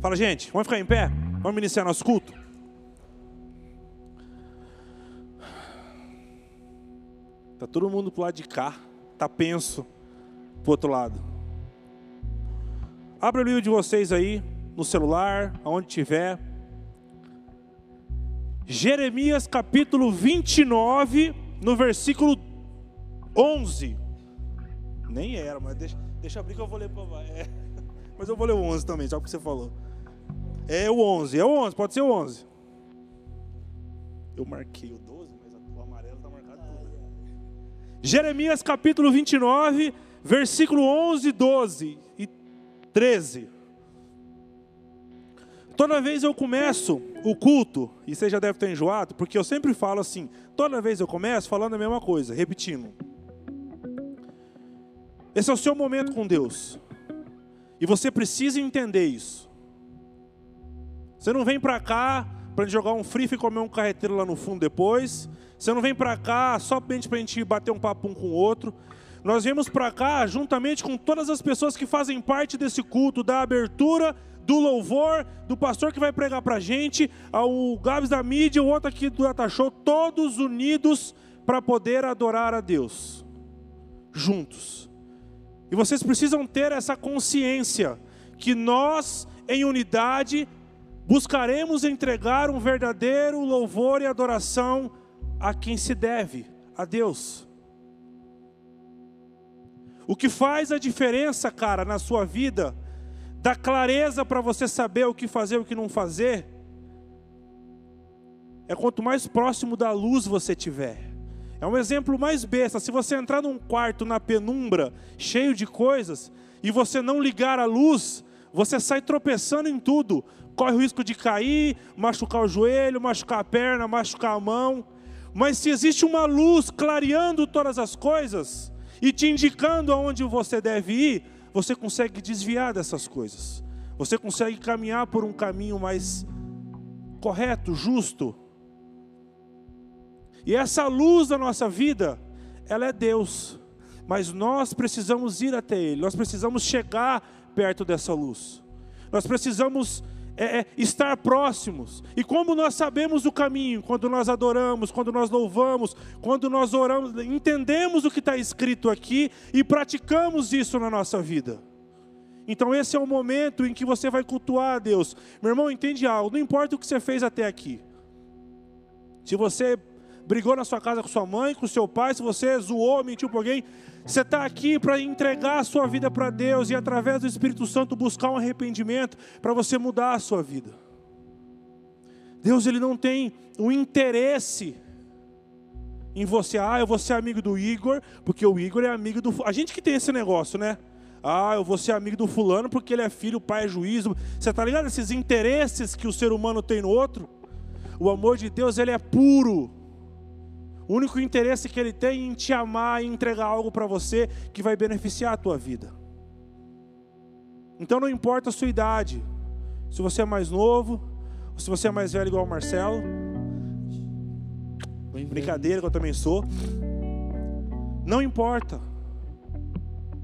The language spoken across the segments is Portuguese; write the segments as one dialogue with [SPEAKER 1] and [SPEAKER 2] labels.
[SPEAKER 1] Fala, gente, vamos ficar em pé? Vamos iniciar nosso culto? Tá todo mundo pro lado de cá, tá penso pro outro lado. Abra o livro de vocês aí, no celular, aonde tiver. Jeremias capítulo 29, no versículo 11. Nem era, mas deixa, deixa abrir que eu vou ler para é, Mas eu vou ler o 11 também, só porque você falou. É o 11, é o 11, pode ser o 11. Eu marquei o 12, mas o amarelo está marcado tudo. Jeremias capítulo 29, versículo 11, 12 e 13. Toda vez eu começo o culto, e você já deve ter enjoado, porque eu sempre falo assim, toda vez eu começo falando a mesma coisa, repetindo. Esse é o seu momento com Deus. E você precisa entender isso. Você não vem para cá para jogar um free e comer um carreteiro lá no fundo depois. Você não vem para cá somente para a gente bater um papo um com o outro. Nós viemos para cá juntamente com todas as pessoas que fazem parte desse culto, da abertura, do louvor, do pastor que vai pregar para a gente, ao Gabs da mídia, o outro aqui do Data Show, todos unidos para poder adorar a Deus, juntos. E vocês precisam ter essa consciência que nós, em unidade, buscaremos entregar um verdadeiro louvor e adoração a quem se deve, a Deus. O que faz a diferença, cara, na sua vida, dá clareza para você saber o que fazer e o que não fazer, é quanto mais próximo da luz você tiver. É um exemplo mais besta. Se você entrar num quarto na penumbra, cheio de coisas, e você não ligar a luz, você sai tropeçando em tudo, corre o risco de cair, machucar o joelho, machucar a perna, machucar a mão. Mas se existe uma luz clareando todas as coisas e te indicando aonde você deve ir, você consegue desviar dessas coisas. Você consegue caminhar por um caminho mais correto, justo. E essa luz da nossa vida, ela é Deus. Mas nós precisamos ir até Ele, nós precisamos chegar perto dessa luz. Nós precisamos é, é, estar próximos. E como nós sabemos o caminho, quando nós adoramos, quando nós louvamos, quando nós oramos, entendemos o que está escrito aqui e praticamos isso na nossa vida. Então esse é o momento em que você vai cultuar a Deus. Meu irmão, entende algo, não importa o que você fez até aqui. Se você brigou na sua casa com sua mãe, com seu pai, se você zoou, mentiu para alguém, você está aqui para entregar a sua vida para Deus e através do Espírito Santo buscar um arrependimento para você mudar a sua vida. Deus ele não tem um interesse em você, ah, eu vou ser amigo do Igor, porque o Igor é amigo do. A gente que tem esse negócio, né? Ah, eu vou ser amigo do fulano porque ele é filho, o pai é juízo. Você está ligado? Esses interesses que o ser humano tem no outro. O amor de Deus ele é puro. O único interesse que ele tem em te amar e entregar algo para você que vai beneficiar a tua vida. Então não importa a sua idade, se você é mais novo, ou se você é mais velho igual o Marcelo. Brincadeira que eu também sou. Não importa.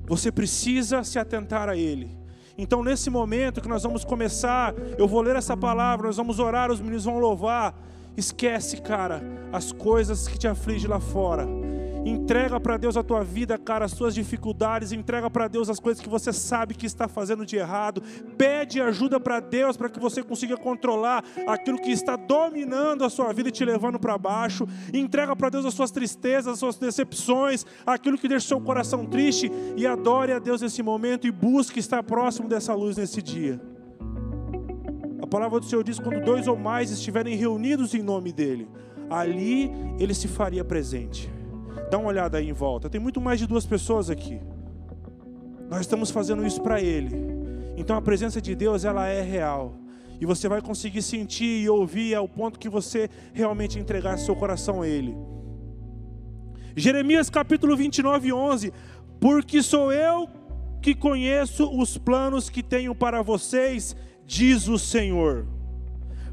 [SPEAKER 1] Você precisa se atentar a Ele. Então, nesse momento que nós vamos começar, eu vou ler essa palavra, nós vamos orar, os meninos vão louvar. Esquece, cara, as coisas que te afligem lá fora. Entrega para Deus a tua vida, cara, as tuas dificuldades. Entrega para Deus as coisas que você sabe que está fazendo de errado. Pede ajuda para Deus para que você consiga controlar aquilo que está dominando a sua vida e te levando para baixo. Entrega para Deus as suas tristezas, as suas decepções, aquilo que deixa o seu coração triste. E adore a Deus nesse momento e busque estar próximo dessa luz nesse dia. A palavra do Senhor diz: quando dois ou mais estiverem reunidos em nome dEle, ali Ele se faria presente. Dá uma olhada aí em volta, tem muito mais de duas pessoas aqui. Nós estamos fazendo isso para Ele. Então a presença de Deus, ela é real. E você vai conseguir sentir e ouvir ao ponto que você realmente entregar seu coração a Ele. Jeremias capítulo 29, 11. Porque sou eu que conheço os planos que tenho para vocês, diz o Senhor.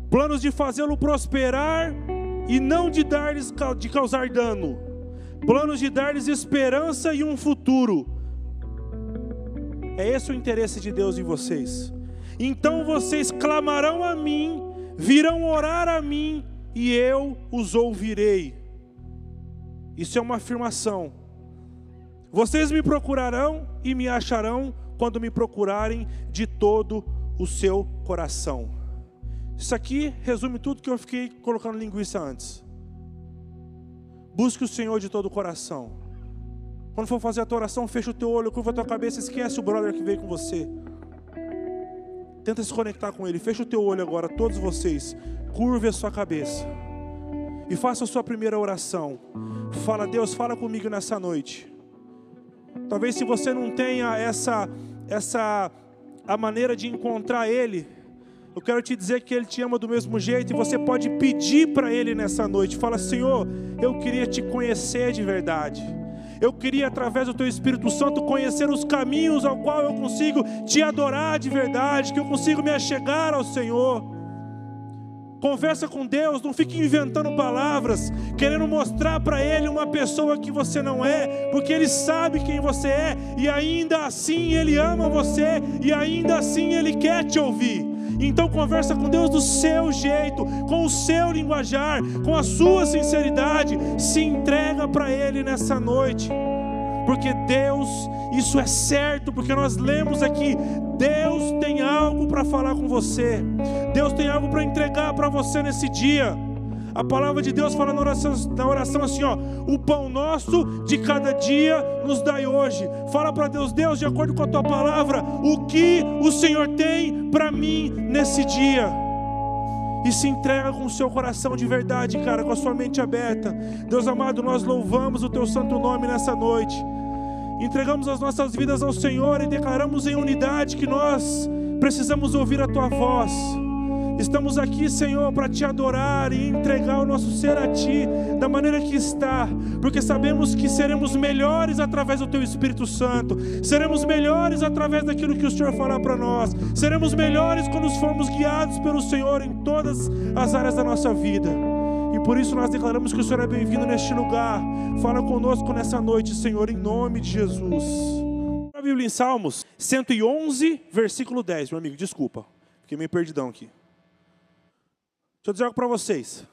[SPEAKER 1] Planos de fazê-lo prosperar e não de dar-lhes de causar dano. Planos de dar-lhes esperança e um futuro. É esse o interesse de Deus em vocês. Então vocês clamarão a mim, virão orar a mim, e eu os ouvirei. Isso é uma afirmação. Vocês me procurarão e me acharão quando me procurarem de todo o seu coração. Isso aqui resume tudo que eu fiquei colocando linguiça antes. Busque o Senhor de todo o coração. Quando for fazer a tua oração, fecha o teu olho, curva a tua cabeça, esquece o brother que veio com você. Tenta se conectar com ele. Fecha o teu olho agora, todos vocês. Curve a sua cabeça. E faça a sua primeira oração. Fala, Deus, fala comigo nessa noite. Talvez se você não tenha essa essa a maneira de encontrar ele, eu quero te dizer que ele te ama do mesmo jeito e você pode pedir para ele nessa noite. Fala, Senhor, eu queria te conhecer de verdade. Eu queria, através do Teu Espírito Santo, conhecer os caminhos ao qual eu consigo te adorar de verdade, que eu consigo me achegar ao Senhor. Conversa com Deus, não fique inventando palavras, querendo mostrar para Ele uma pessoa que você não é, porque Ele sabe quem você é, e ainda assim Ele ama você, e ainda assim Ele quer te ouvir. Então conversa com Deus do seu jeito, com o seu linguajar, com a sua sinceridade, se entrega para Ele nessa noite. Porque Deus, isso é certo, porque nós lemos aqui, Deus tem algo para falar com você. Deus tem algo para entregar para você nesse dia. A palavra de Deus fala na oração, na oração assim, ó: o pão nosso de cada dia nos dai hoje. Fala para Deus, Deus, de acordo com a tua palavra, o que o Senhor tem para mim nesse dia. E se entrega com o seu coração de verdade, cara, com a sua mente aberta. Deus amado, nós louvamos o teu santo nome nessa noite. Entregamos as nossas vidas ao Senhor e declaramos em unidade que nós precisamos ouvir a tua voz. Estamos aqui, Senhor, para te adorar e entregar o nosso ser a Ti da maneira que está, porque sabemos que seremos melhores através do Teu Espírito Santo, seremos melhores através daquilo que o Senhor falar para nós, seremos melhores quando formos guiados pelo Senhor em todas as áreas da nossa vida. E por isso nós declaramos que o Senhor é bem-vindo neste lugar. Fala conosco nessa noite, Senhor, em nome de Jesus. A Bíblia em Salmos 111, versículo 10, meu amigo, desculpa, fiquei meio perdidão aqui. Deixa eu dizer algo para vocês.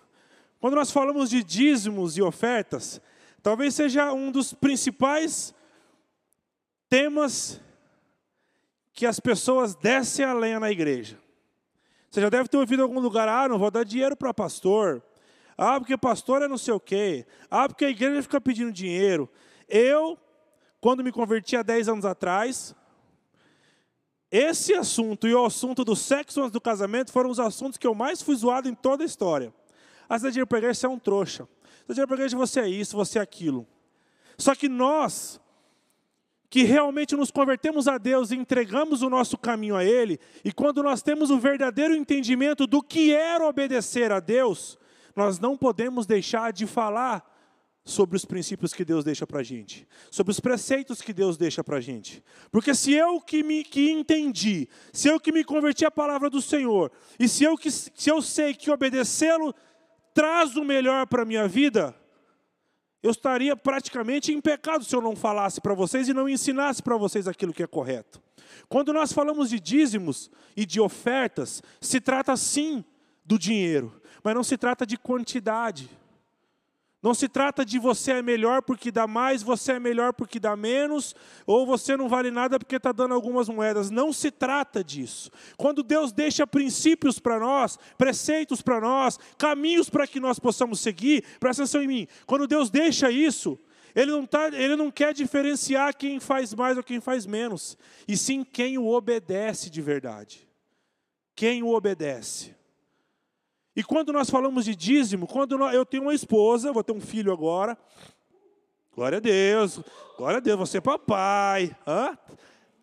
[SPEAKER 1] Quando nós falamos de dízimos e ofertas, talvez seja um dos principais temas que as pessoas descem a lenha na igreja. Você já deve ter ouvido em algum lugar, ah, não vou dar dinheiro para pastor. Ah, porque pastor é não sei o quê. Ah, porque a igreja fica pedindo dinheiro. Eu, quando me converti há 10 anos atrás, esse assunto e o assunto do sexo antes do casamento foram os assuntos que eu mais fui zoado em toda a história. A você é um trouxa. Você igreja, você é isso, você é aquilo. Só que nós, que realmente nos convertemos a Deus e entregamos o nosso caminho a Ele, e quando nós temos o verdadeiro entendimento do que era obedecer a Deus, nós não podemos deixar de falar sobre os princípios que Deus deixa para a gente, sobre os preceitos que Deus deixa para a gente. Porque se eu que me que entendi, se eu que me converti à palavra do Senhor, e se eu, que, se eu sei que obedecê-lo traz o melhor para a minha vida, eu estaria praticamente em pecado se eu não falasse para vocês e não ensinasse para vocês aquilo que é correto. Quando nós falamos de dízimos e de ofertas, se trata sim do dinheiro, mas não se trata de quantidade. Não se trata de você é melhor porque dá mais, você é melhor porque dá menos, ou você não vale nada porque está dando algumas moedas. Não se trata disso. Quando Deus deixa princípios para nós, preceitos para nós, caminhos para que nós possamos seguir, presta atenção em mim. Quando Deus deixa isso, ele não, tá, ele não quer diferenciar quem faz mais ou quem faz menos, e sim quem o obedece de verdade. Quem o obedece. E quando nós falamos de dízimo, quando nós, eu tenho uma esposa, vou ter um filho agora. Glória a Deus, glória a Deus, você é papai. Hã?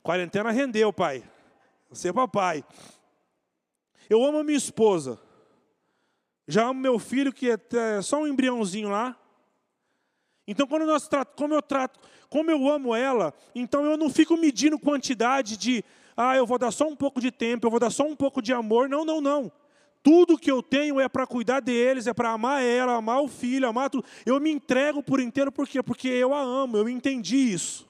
[SPEAKER 1] Quarentena rendeu, pai. Você é papai. Eu amo a minha esposa. Já amo meu filho, que é, só um embriãozinho lá. Então, quando nós trato, como eu trato, como eu amo ela, então eu não fico medindo quantidade de, ah, eu vou dar só um pouco de tempo, eu vou dar só um pouco de amor. Não, não, não. Tudo que eu tenho é para cuidar deles, é para amar ela, amar o filho, amar tudo. Eu me entrego por inteiro, por quê? Porque eu a amo, eu entendi isso.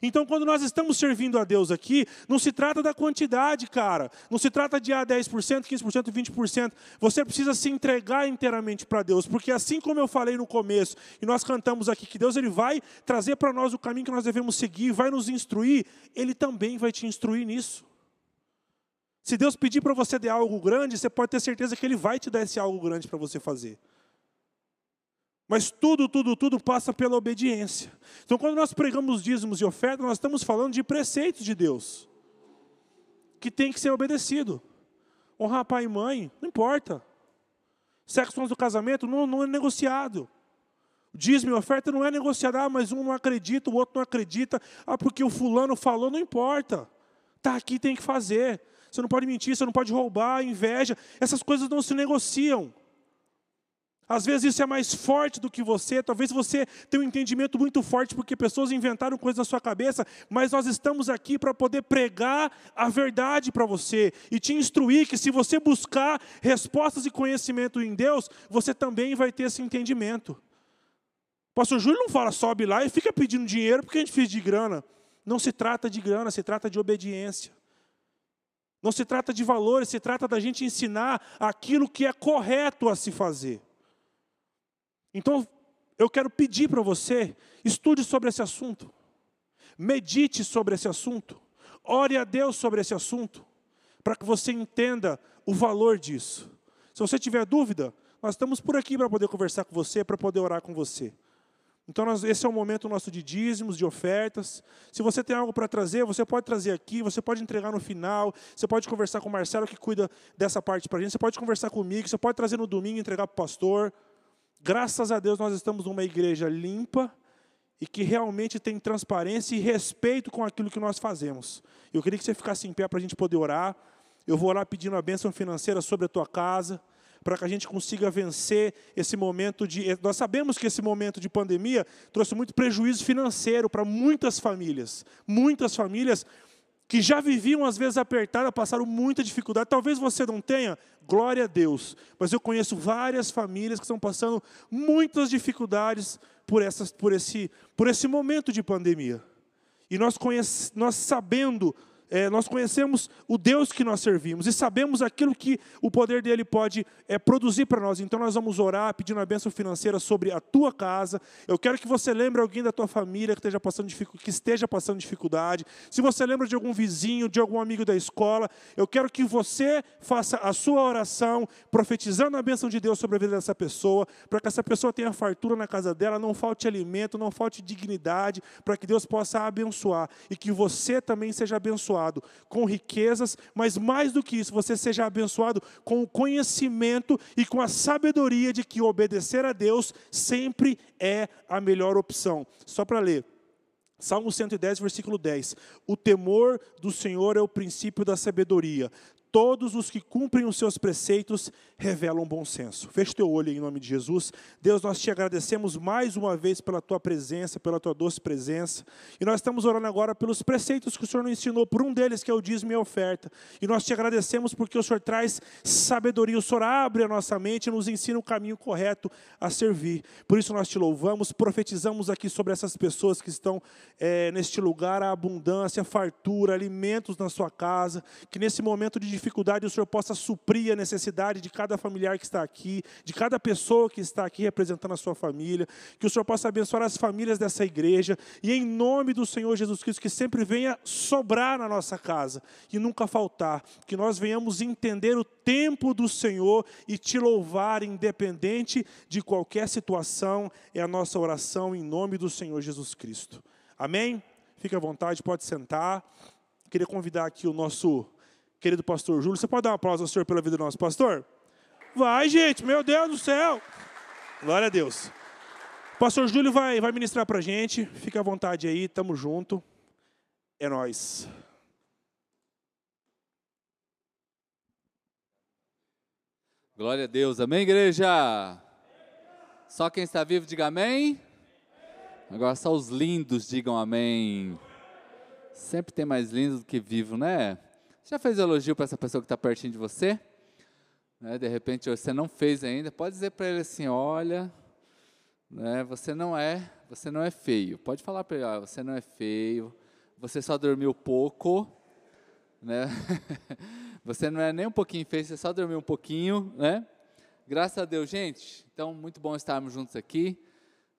[SPEAKER 1] Então, quando nós estamos servindo a Deus aqui, não se trata da quantidade, cara. Não se trata de ah, 10%, 15%, 20%. Você precisa se entregar inteiramente para Deus, porque assim como eu falei no começo, e nós cantamos aqui que Deus ele vai trazer para nós o caminho que nós devemos seguir, vai nos instruir, ele também vai te instruir nisso. Se Deus pedir para você dar algo grande, você pode ter certeza que ele vai te dar esse algo grande para você fazer. Mas tudo, tudo, tudo passa pela obediência. Então, quando nós pregamos dízimos e ofertas, nós estamos falando de preceitos de Deus, que tem que ser obedecido. Honrar pai e mãe, não importa. Sexo antes do casamento não, não é negociado. Dízimo e oferta não é negociado. Ah, mas um não acredita, o outro não acredita. Ah, porque o fulano falou, não importa. Está aqui, tem que fazer. Você não pode mentir, você não pode roubar, inveja. Essas coisas não se negociam. Às vezes isso é mais forte do que você, talvez você tenha um entendimento muito forte porque pessoas inventaram coisas na sua cabeça, mas nós estamos aqui para poder pregar a verdade para você e te instruir que se você buscar respostas e conhecimento em Deus, você também vai ter esse entendimento. Pastor Júlio não fala sobe lá e fica pedindo dinheiro porque a gente fez de grana. Não se trata de grana, se trata de obediência. Não se trata de valores, se trata da gente ensinar aquilo que é correto a se fazer. Então, eu quero pedir para você, estude sobre esse assunto, medite sobre esse assunto, ore a Deus sobre esse assunto, para que você entenda o valor disso. Se você tiver dúvida, nós estamos por aqui para poder conversar com você, para poder orar com você. Então, nós, esse é o momento nosso de dízimos, de ofertas. Se você tem algo para trazer, você pode trazer aqui, você pode entregar no final, você pode conversar com o Marcelo, que cuida dessa parte para a gente, você pode conversar comigo, você pode trazer no domingo e entregar para o pastor. Graças a Deus nós estamos numa igreja limpa e que realmente tem transparência e respeito com aquilo que nós fazemos. Eu queria que você ficasse em pé para a gente poder orar. Eu vou orar pedindo a bênção financeira sobre a tua casa, para que a gente consiga vencer esse momento de. Nós sabemos que esse momento de pandemia trouxe muito prejuízo financeiro para muitas famílias. Muitas famílias que já viviam às vezes apertadas, passaram muita dificuldade. Talvez você não tenha, glória a Deus. Mas eu conheço várias famílias que estão passando muitas dificuldades por, essas, por, esse, por esse momento de pandemia. E nós, conhece, nós sabendo é, nós conhecemos o Deus que nós servimos e sabemos aquilo que o poder dele pode é, produzir para nós. Então nós vamos orar pedindo a bênção financeira sobre a tua casa. Eu quero que você lembre alguém da tua família que esteja passando, que esteja passando dificuldade. Se você lembra de algum vizinho, de algum amigo da escola, eu quero que você faça a sua oração, profetizando a bênção de Deus sobre a vida dessa pessoa, para que essa pessoa tenha fartura na casa dela, não falte alimento, não falte dignidade, para que Deus possa abençoar e que você também seja abençoado abençoado com riquezas, mas mais do que isso, você seja abençoado com o conhecimento e com a sabedoria de que obedecer a Deus sempre é a melhor opção. Só para ler. Salmo 110, versículo 10. O temor do Senhor é o princípio da sabedoria. Todos os que cumprem os seus preceitos revelam bom senso. Feche teu olho em nome de Jesus. Deus, nós te agradecemos mais uma vez pela tua presença, pela tua doce presença. E nós estamos orando agora pelos preceitos que o Senhor nos ensinou, por um deles que é o dízimo e a oferta. E nós te agradecemos porque o Senhor traz sabedoria, o Senhor abre a nossa mente e nos ensina o caminho correto a servir. Por isso nós te louvamos, profetizamos aqui sobre essas pessoas que estão é, neste lugar, a abundância, a fartura, alimentos na sua casa, que nesse momento de dificuldade, o Senhor possa suprir a necessidade de cada familiar que está aqui, de cada pessoa que está aqui representando a sua família, que o Senhor possa abençoar as famílias dessa igreja, e em nome do Senhor Jesus Cristo, que sempre venha sobrar na nossa casa e nunca faltar, que nós venhamos entender o tempo do Senhor e te louvar, independente de qualquer situação, é a nossa oração em nome do Senhor Jesus Cristo. Amém? Fique à vontade, pode sentar. Queria convidar aqui o nosso querido pastor Júlio. Você pode dar uma aplauso ao Senhor pela vida do nosso pastor? Vai, gente, meu Deus do céu. Glória a Deus. O pastor Júlio vai, vai ministrar para gente. Fique à vontade aí, tamo junto. É nós.
[SPEAKER 2] Glória a Deus, amém, igreja? Só quem está vivo, diga amém. Agora só os lindos digam amém. Sempre tem mais lindo do que vivo, né? Já fez elogio para essa pessoa que está pertinho de você? Né, de repente você não fez ainda, pode dizer para ele assim: olha, né, você não é, você não é feio. Pode falar para ele: ó, você não é feio, você só dormiu pouco, né? Você não é nem um pouquinho feio, você só dormiu um pouquinho, né? Graças a Deus, gente. Então, muito bom estarmos juntos aqui,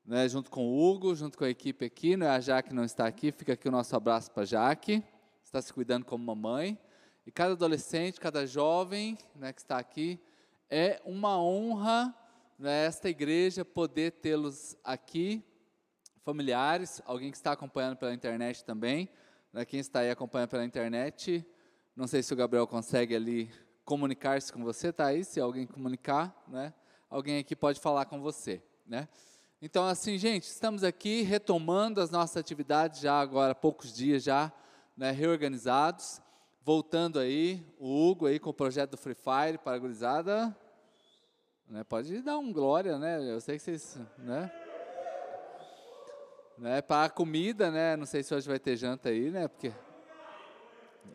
[SPEAKER 2] né? Junto com o Hugo, junto com a equipe aqui. Não é a Jaque não está aqui, fica aqui o nosso abraço para a Jaque. Está se cuidando como mamãe. E cada adolescente, cada jovem, né, que está aqui, é uma honra né, esta igreja poder tê-los aqui, familiares, alguém que está acompanhando pela internet também. Né, quem está aí acompanhando pela internet, não sei se o Gabriel consegue ali comunicar-se com você, tá aí, se alguém comunicar, né? Alguém aqui pode falar com você, né? Então, assim, gente, estamos aqui retomando as nossas atividades já agora poucos dias já, né, reorganizados, voltando aí, o Hugo aí com o projeto do Free Fire para a gurizada, né, pode dar um glória, né, eu sei que vocês, né, né, para a comida, né, não sei se hoje vai ter janta aí, né, porque,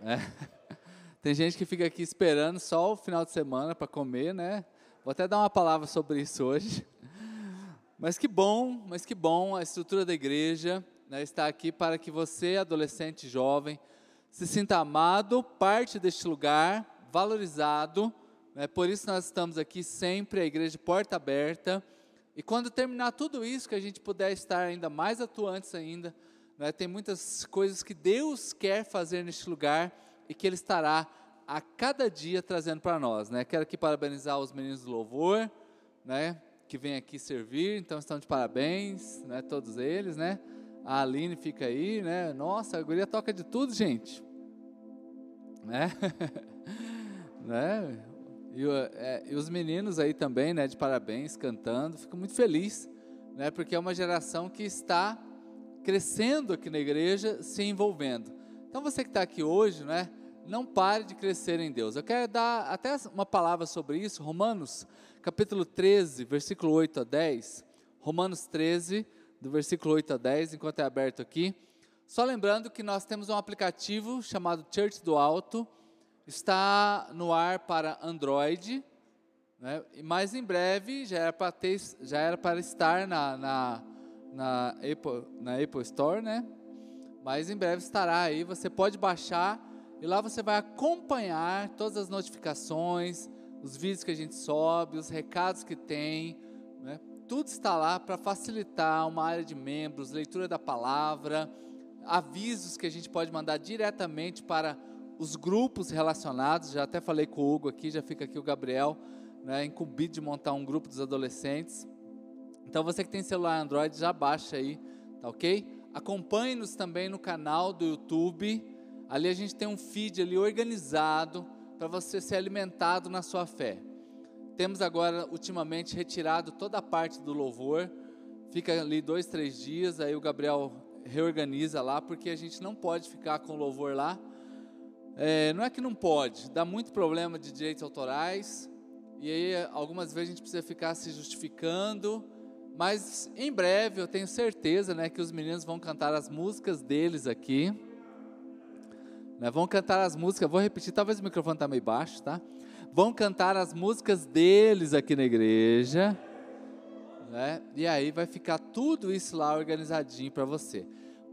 [SPEAKER 2] é. Tem gente que fica aqui esperando só o final de semana para comer, né? Vou até dar uma palavra sobre isso hoje. Mas que bom, mas que bom a estrutura da igreja né, está aqui para que você, adolescente jovem, se sinta amado, parte deste lugar, valorizado. Né, por isso nós estamos aqui sempre, a igreja porta aberta. E quando terminar tudo isso, que a gente puder estar ainda mais atuantes ainda, né, tem muitas coisas que Deus quer fazer neste lugar e que Ele estará a cada dia trazendo para nós. Né? Quero aqui parabenizar os meninos do louvor, né? que vêm aqui servir, então estão de parabéns, né? todos eles. Né? A Aline fica aí, né? nossa, a guria toca de tudo, gente. Né? né? E, é, e, os meninos aí também, né, de parabéns, cantando, fico muito feliz, né, porque é uma geração que está crescendo aqui na igreja, se envolvendo. Então você que está aqui hoje, né, não pare de crescer em Deus. Eu quero dar até uma palavra sobre isso, Romanos, capítulo 13, versículo 8 a 10. Romanos 13, do versículo 8 a 10, enquanto é aberto aqui. Só lembrando que nós temos um aplicativo chamado Church do Alto, está no ar para Android, né? mas em breve já era para, ter, já era para estar na, na, na, Apple, na Apple Store, né? mas em breve estará aí. Você pode baixar e lá você vai acompanhar todas as notificações, os vídeos que a gente sobe, os recados que tem, né? tudo está lá para facilitar uma área de membros, leitura da palavra, avisos que a gente pode mandar diretamente para os grupos relacionados. Já até falei com o Hugo aqui, já fica aqui o Gabriel, né, incumbido de montar um grupo dos adolescentes. Então você que tem celular Android, já baixa aí, tá ok? Acompanhe-nos também no canal do YouTube Ali a gente tem um feed ali organizado para você ser alimentado na sua fé. Temos agora, ultimamente, retirado toda a parte do louvor. Fica ali dois, três dias, aí o Gabriel reorganiza lá, porque a gente não pode ficar com louvor lá. É, não é que não pode, dá muito problema de direitos autorais, e aí algumas vezes a gente precisa ficar se justificando, mas em breve eu tenho certeza né, que os meninos vão cantar as músicas deles aqui. Né? Vão cantar as músicas, vou repetir, talvez o microfone está meio baixo, tá? Vão cantar as músicas deles aqui na igreja. Né? E aí vai ficar tudo isso lá organizadinho para você.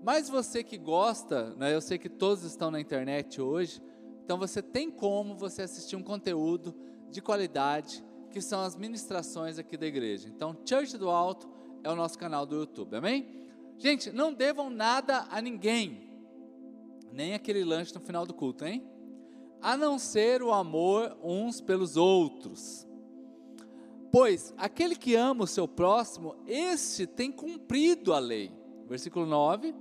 [SPEAKER 2] Mas você que gosta, né, eu sei que todos estão na internet hoje, então você tem como você assistir um conteúdo de qualidade, que são as ministrações aqui da igreja. Então, Church do Alto é o nosso canal do YouTube, amém? Gente, não devam nada a ninguém nem aquele lanche no final do culto, hein? A não ser o amor uns pelos outros. Pois aquele que ama o seu próximo, este tem cumprido a lei. Versículo 9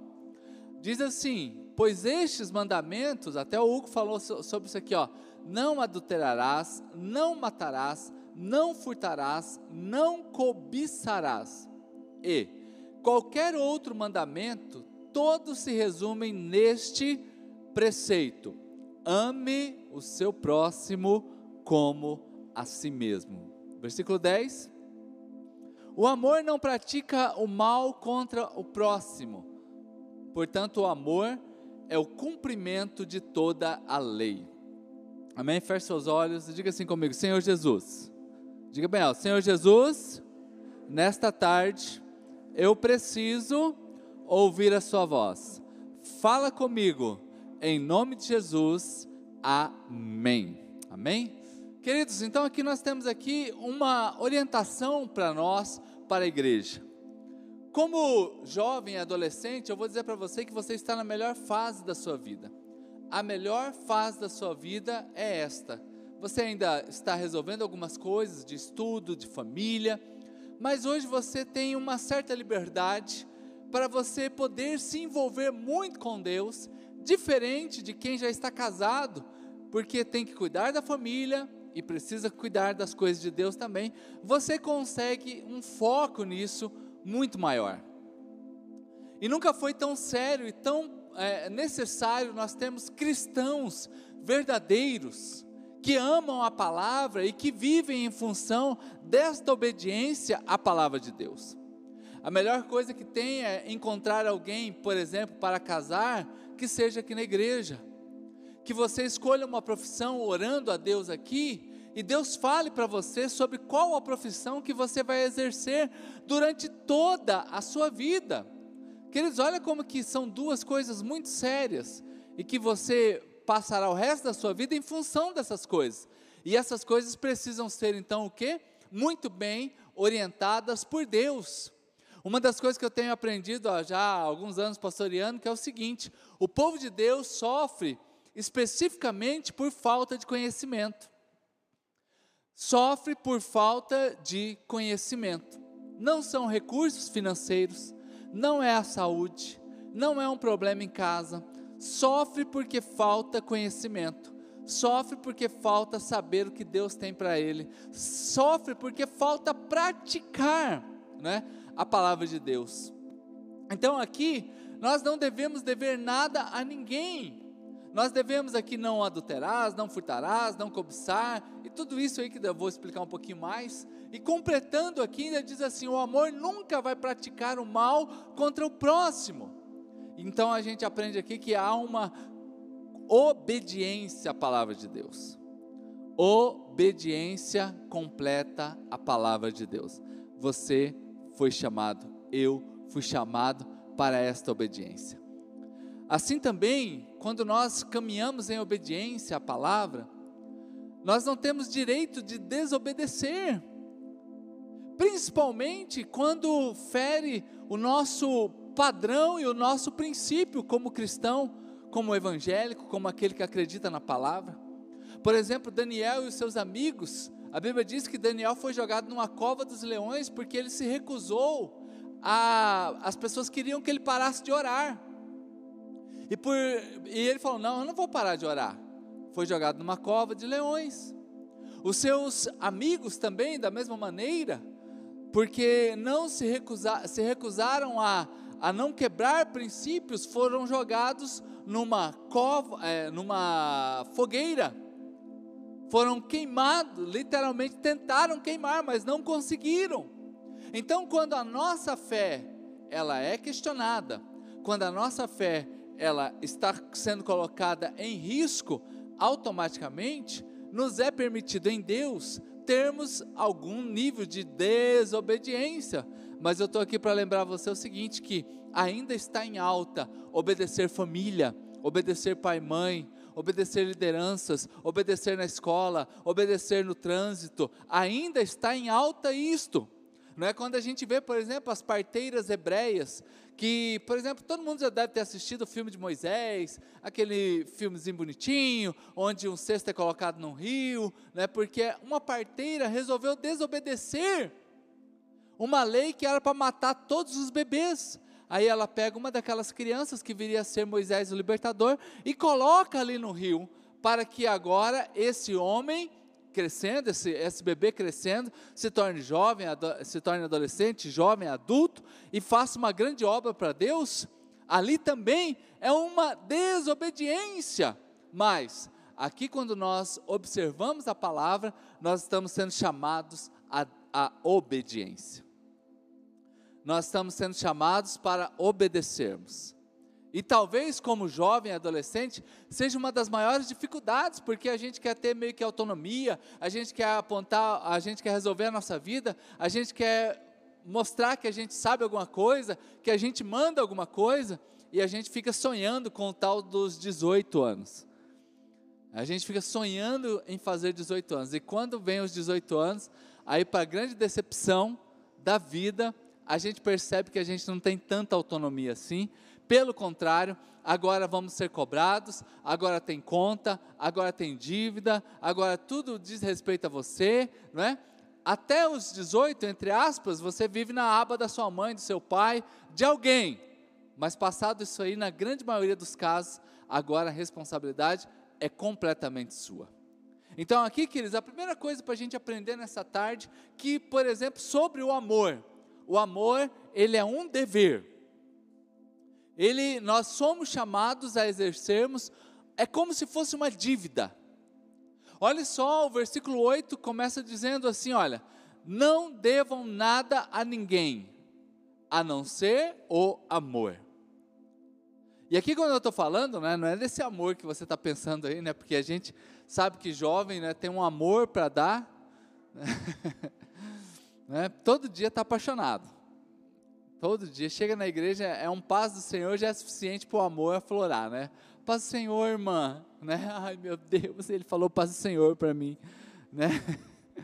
[SPEAKER 2] diz assim: Pois estes mandamentos, até o Hugo falou sobre isso aqui, ó: não adulterarás, não matarás, não furtarás, não cobiçarás. E qualquer outro mandamento todos se resumem neste preceito: ame o seu próximo como a si mesmo. Versículo 10. O amor não pratica o mal contra o próximo, portanto, o amor é o cumprimento de toda a lei. Amém? Feche seus olhos e diga assim comigo: Senhor Jesus. Diga bem alto: Senhor Jesus, nesta tarde eu preciso ouvir a Sua voz. fala comigo. Em nome de Jesus. Amém. Amém? Queridos, então aqui nós temos aqui uma orientação para nós, para a igreja. Como jovem adolescente, eu vou dizer para você que você está na melhor fase da sua vida. A melhor fase da sua vida é esta. Você ainda está resolvendo algumas coisas de estudo, de família, mas hoje você tem uma certa liberdade para você poder se envolver muito com Deus, diferente de quem já está casado, porque tem que cuidar da família, e precisa cuidar das coisas de Deus também, você consegue um foco nisso muito maior. E nunca foi tão sério e tão é, necessário nós termos cristãos verdadeiros, que amam a palavra e que vivem em função desta obediência à palavra de Deus. A melhor coisa que tem é encontrar alguém, por exemplo, para casar, que seja aqui na igreja que você escolha uma profissão orando a Deus aqui e Deus fale para você sobre qual a profissão que você vai exercer durante toda a sua vida. Queridos, olha como que são duas coisas muito sérias e que você passará o resto da sua vida em função dessas coisas. E essas coisas precisam ser então o quê? Muito bem orientadas por Deus. Uma das coisas que eu tenho aprendido já há alguns anos pastoreando, que é o seguinte: o povo de Deus sofre especificamente por falta de conhecimento. Sofre por falta de conhecimento. Não são recursos financeiros, não é a saúde, não é um problema em casa. Sofre porque falta conhecimento. Sofre porque falta saber o que Deus tem para ele. Sofre porque falta praticar né, a palavra de Deus. Então aqui, nós não devemos dever nada a ninguém, nós devemos aqui não adulterarás, não furtarás, não cobiçar, e tudo isso aí que eu vou explicar um pouquinho mais. E completando aqui, ainda diz assim: o amor nunca vai praticar o mal contra o próximo. Então a gente aprende aqui que há uma obediência à palavra de Deus. Obediência completa à palavra de Deus. Você foi chamado, eu fui chamado para esta obediência. Assim também, quando nós caminhamos em obediência à palavra, nós não temos direito de desobedecer, principalmente quando fere o nosso padrão e o nosso princípio como cristão, como evangélico, como aquele que acredita na palavra. Por exemplo, Daniel e os seus amigos, a Bíblia diz que Daniel foi jogado numa cova dos leões porque ele se recusou a, as pessoas queriam que ele parasse de orar. E, por, e ele falou: Não, eu não vou parar de orar. Foi jogado numa cova de leões. Os seus amigos também, da mesma maneira, porque não se, recusa, se recusaram a, a não quebrar princípios, foram jogados numa cova, é, numa fogueira. Foram queimados, literalmente tentaram queimar, mas não conseguiram. Então, quando a nossa fé ela é questionada, quando a nossa fé ela está sendo colocada em risco, automaticamente nos é permitido em Deus termos algum nível de desobediência. Mas eu estou aqui para lembrar você o seguinte: que ainda está em alta obedecer família, obedecer pai e mãe, obedecer lideranças, obedecer na escola, obedecer no trânsito, ainda está em alta isto. Não é quando a gente vê, por exemplo, as parteiras hebreias, que, por exemplo, todo mundo já deve ter assistido o filme de Moisés, aquele filmezinho bonitinho, onde um cesto é colocado num rio, né, porque uma parteira resolveu desobedecer uma lei que era para matar todos os bebês. Aí ela pega uma daquelas crianças que viria a ser Moisés o libertador e coloca ali no rio, para que agora esse homem crescendo, esse, esse bebê crescendo, se torne jovem, se torne adolescente, jovem, adulto, e faça uma grande obra para Deus, ali também é uma desobediência. Mas, aqui quando nós observamos a palavra, nós estamos sendo chamados à, à obediência. Nós estamos sendo chamados para obedecermos. E talvez, como jovem, adolescente, seja uma das maiores dificuldades, porque a gente quer ter meio que autonomia, a gente quer apontar, a gente quer resolver a nossa vida, a gente quer mostrar que a gente sabe alguma coisa, que a gente manda alguma coisa, e a gente fica sonhando com o tal dos 18 anos. A gente fica sonhando em fazer 18 anos. E quando vem os 18 anos, aí para grande decepção da vida, a gente percebe que a gente não tem tanta autonomia assim. Pelo contrário, agora vamos ser cobrados, agora tem conta, agora tem dívida, agora tudo diz respeito a você, não é? Até os 18, entre aspas, você vive na aba da sua mãe, do seu pai, de alguém. Mas passado isso aí, na grande maioria dos casos, agora a responsabilidade é completamente sua. Então, aqui, queridos, a primeira coisa para a gente aprender nessa tarde, que, por exemplo, sobre o amor. O amor, ele é um dever. Ele, nós somos chamados a exercermos, é como se fosse uma dívida. Olha só, o versículo 8 começa dizendo assim: olha, não devam nada a ninguém, a não ser o amor. E aqui quando eu estou falando, né, não é desse amor que você está pensando aí, né, porque a gente sabe que jovem né, tem um amor para dar, né, todo dia está apaixonado. Todo dia chega na igreja, é um paz do Senhor, já é suficiente para o amor aflorar, né? Paz do Senhor, irmã, né? Ai meu Deus, ele falou paz do Senhor para mim, né?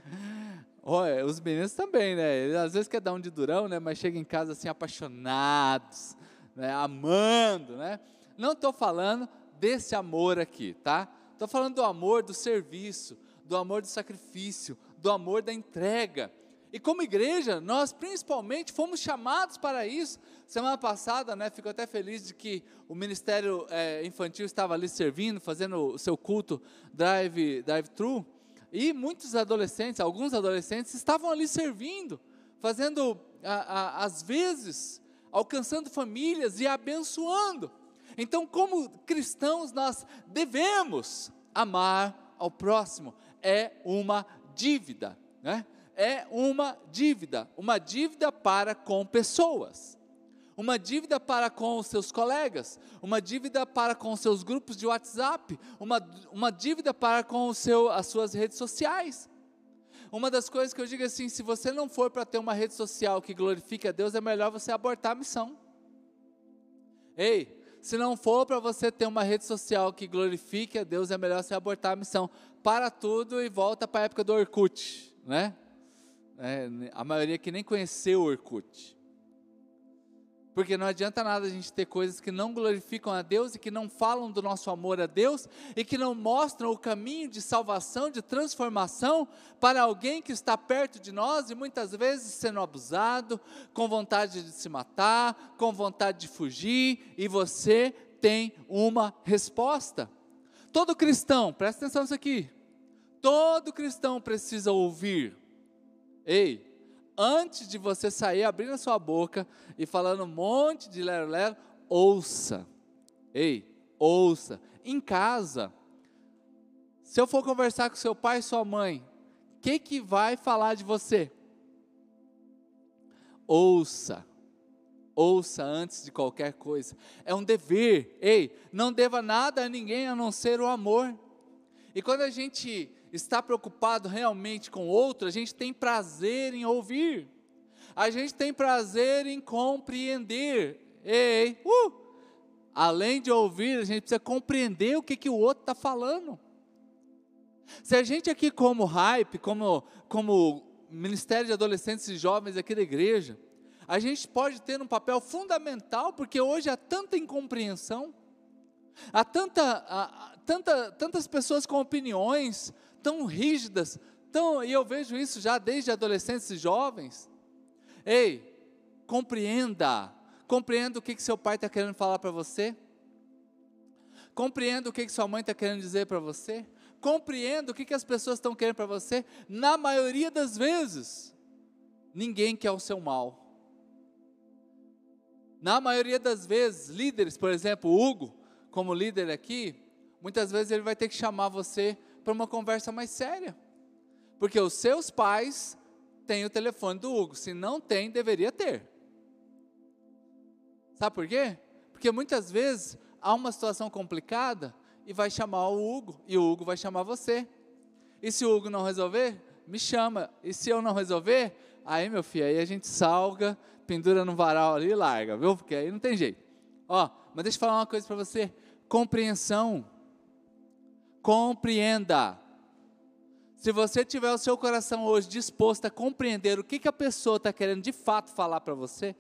[SPEAKER 2] Olha, os meninos também, né? Eles, às vezes quer dar um de durão, né? Mas chega em casa assim apaixonados, né? Amando, né? Não estou falando desse amor aqui, tá? Estou falando do amor do serviço, do amor do sacrifício, do amor da entrega. E como igreja, nós principalmente fomos chamados para isso. Semana passada, né, fico até feliz de que o Ministério é, Infantil estava ali servindo, fazendo o seu culto drive-thru. Drive e muitos adolescentes, alguns adolescentes, estavam ali servindo, fazendo, a, a, às vezes, alcançando famílias e abençoando. Então, como cristãos, nós devemos amar ao próximo. É uma dívida, né? É uma dívida, uma dívida para com pessoas, uma dívida para com os seus colegas, uma dívida para com os seus grupos de WhatsApp, uma, uma dívida para com o seu, as suas redes sociais. Uma das coisas que eu digo assim: se você não for para ter uma rede social que glorifique a Deus, é melhor você abortar a missão. Ei, se não for para você ter uma rede social que glorifique a Deus, é melhor você abortar a missão. Para tudo e volta para a época do Orkut, né? É, a maioria que nem conheceu o Orkut. Porque não adianta nada a gente ter coisas que não glorificam a Deus e que não falam do nosso amor a Deus e que não mostram o caminho de salvação, de transformação para alguém que está perto de nós e muitas vezes sendo abusado, com vontade de se matar, com vontade de fugir, e você tem uma resposta. Todo cristão, presta atenção nisso aqui. Todo cristão precisa ouvir Ei, antes de você sair abrindo a sua boca e falando um monte de lero-lero, ouça. Ei, ouça. Em casa, se eu for conversar com seu pai e sua mãe, o que, que vai falar de você? Ouça. Ouça antes de qualquer coisa. É um dever. Ei, não deva nada a ninguém a não ser o amor. E quando a gente está preocupado realmente com outro, a gente tem prazer em ouvir, a gente tem prazer em compreender. Ei, uh! além de ouvir, a gente precisa compreender o que, que o outro está falando. Se a gente aqui, como hype, como, como Ministério de Adolescentes e Jovens aqui da igreja, a gente pode ter um papel fundamental, porque hoje há tanta incompreensão, há, tanta, há tanta, tantas pessoas com opiniões, tão rígidas, tão, e eu vejo isso já desde adolescentes e jovens. Ei, compreenda, compreenda o que, que seu pai está querendo falar para você. Compreenda o que, que sua mãe está querendo dizer para você. Compreenda o que, que as pessoas estão querendo para você. Na maioria das vezes, ninguém quer o seu mal. Na maioria das vezes, líderes, por exemplo, Hugo, como líder aqui, muitas vezes ele vai ter que chamar você para uma conversa mais séria. Porque os seus pais têm o telefone do Hugo, se não tem, deveria ter. Sabe por quê? Porque muitas vezes há uma situação complicada e vai chamar o Hugo, e o Hugo vai chamar você. E se o Hugo não resolver, me chama. E se eu não resolver, aí meu filho, aí a gente salga, pendura no varal ali e larga, viu? Porque aí não tem jeito. Ó, mas deixa eu falar uma coisa para você: compreensão. Compreenda. Se você tiver o seu coração hoje disposto a compreender o que, que a pessoa está querendo de fato falar para você,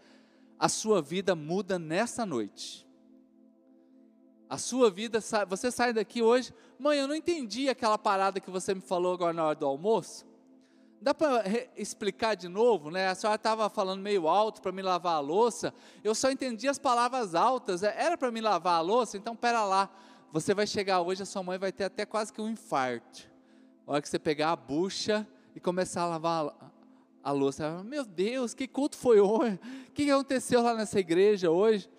[SPEAKER 2] a sua vida muda nessa noite. A sua vida, você sai daqui hoje, mãe, eu não entendi aquela parada que você me falou agora na hora do almoço. Dá para explicar de novo, né? A senhora estava falando meio alto para me lavar a louça. Eu só entendi as palavras altas. É, era para me lavar a louça, então pera lá. Você vai chegar hoje, a sua mãe vai ter até quase que um infarto. A hora que você pegar a bucha e começar a lavar a, louça. Meu Deus, que culto foi hoje? O que aconteceu lá nessa igreja hoje?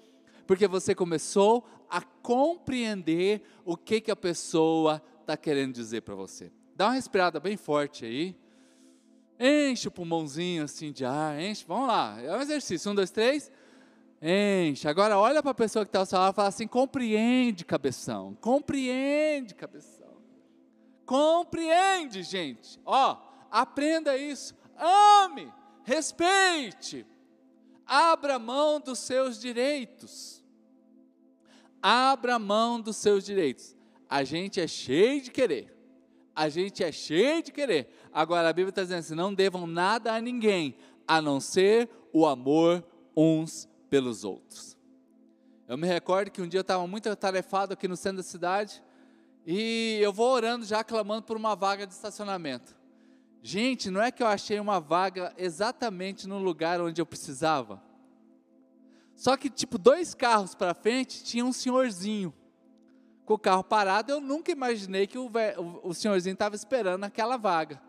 [SPEAKER 2] Porque você começou a compreender o que, que a pessoa está querendo dizer para você. Dá uma respirada bem forte aí. Enche o pulmãozinho assim de ar, enche. Vamos lá, é um exercício. Um, dois, três. Enche. Agora olha para a pessoa que está ao seu lado e fala assim: compreende, cabeção. Compreende, cabeção. Compreende, gente. Ó, aprenda isso. Ame, respeite. Abra mão dos seus direitos. Abra mão dos seus direitos. A gente é cheio de querer. A gente é cheio de querer. Agora a Bíblia está dizendo assim: não devam nada a ninguém, a não ser o amor uns pelos outros. Eu me recordo que um dia eu estava muito atarefado aqui no centro da cidade e eu vou orando já clamando por uma vaga de estacionamento. Gente, não é que eu achei uma vaga exatamente no lugar onde eu precisava. Só que, tipo, dois carros para frente tinha um senhorzinho com o carro parado, eu nunca imaginei que o, o, senhorzinho estava esperando aquela vaga.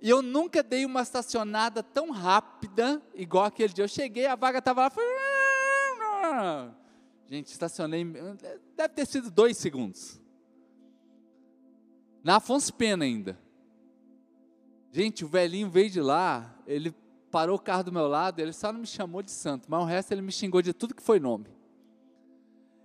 [SPEAKER 2] E eu nunca dei uma estacionada tão rápida, igual aquele dia. Eu cheguei, a vaga estava lá. Falei, Gente, estacionei. Deve ter sido dois segundos. Na Afonso Pena ainda. Gente, o velhinho veio de lá, ele parou o carro do meu lado, ele só não me chamou de santo, mas o resto ele me xingou de tudo que foi nome.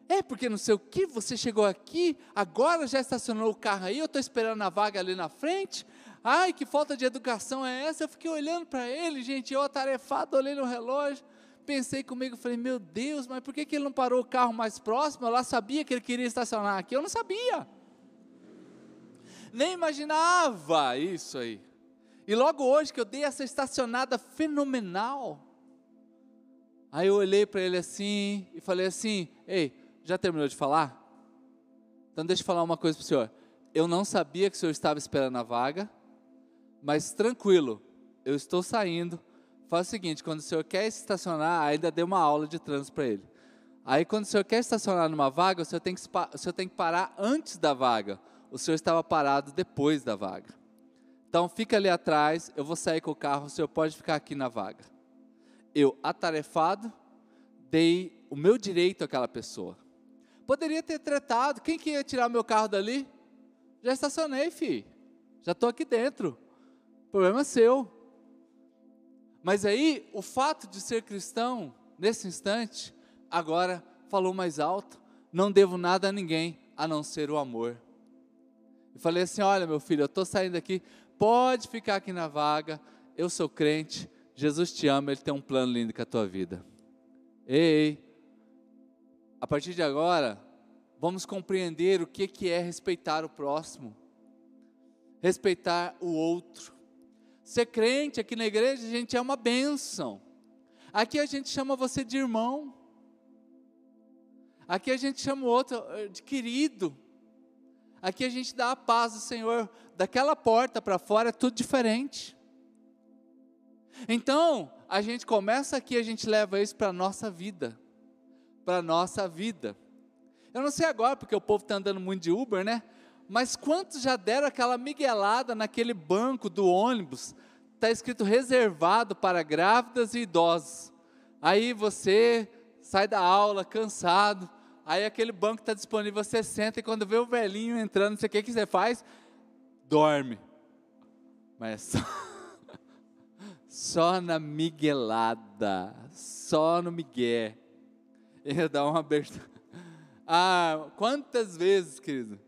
[SPEAKER 2] É porque não sei o que, você chegou aqui, agora já estacionou o carro aí, eu estou esperando a vaga ali na frente. Ai, que falta de educação é essa? Eu fiquei olhando para ele, gente, eu atarefado, olhei no relógio, pensei comigo, falei, meu Deus, mas por que, que ele não parou o carro mais próximo? Eu lá sabia que ele queria estacionar aqui, eu não sabia. Nem imaginava isso aí. E logo hoje que eu dei essa estacionada fenomenal, aí eu olhei para ele assim e falei assim, ei, já terminou de falar? Então deixa eu falar uma coisa para o senhor. Eu não sabia que o senhor estava esperando a vaga, mas tranquilo, eu estou saindo. Faz o seguinte, quando o senhor quer estacionar, ainda dê uma aula de trânsito para ele. Aí quando o senhor quer estacionar numa vaga, o senhor, tem que, o senhor tem que parar antes da vaga. O senhor estava parado depois da vaga. Então fica ali atrás, eu vou sair com o carro, o senhor pode ficar aqui na vaga. Eu, atarefado, dei o meu direito àquela pessoa. Poderia ter tratado. Quem que ia tirar meu carro dali? Já estacionei, filho. Já estou aqui dentro. Problema seu. Mas aí, o fato de ser cristão, nesse instante, agora falou mais alto: não devo nada a ninguém a não ser o amor. E falei assim: olha, meu filho, eu estou saindo aqui, pode ficar aqui na vaga, eu sou crente, Jesus te ama, Ele tem um plano lindo com a tua vida. Ei, a partir de agora, vamos compreender o que é respeitar o próximo, respeitar o outro. Ser crente aqui na igreja, a gente é uma bênção. Aqui a gente chama você de irmão. Aqui a gente chama o outro eh, de querido. Aqui a gente dá a paz do Senhor. Daquela porta para fora é tudo diferente. Então, a gente começa aqui, a gente leva isso para a nossa vida para a nossa vida. Eu não sei agora, porque o povo está andando muito de Uber, né? Mas quantos já deram aquela miguelada naquele banco do ônibus? Está escrito reservado para grávidas e idosos. Aí você sai da aula cansado, aí aquele banco está disponível, você senta e quando vê o velhinho entrando, não sei o que, que você faz? Dorme. Mas é só, só na miguelada, só no migué. ia dar uma abertura. Ah, quantas vezes, querido?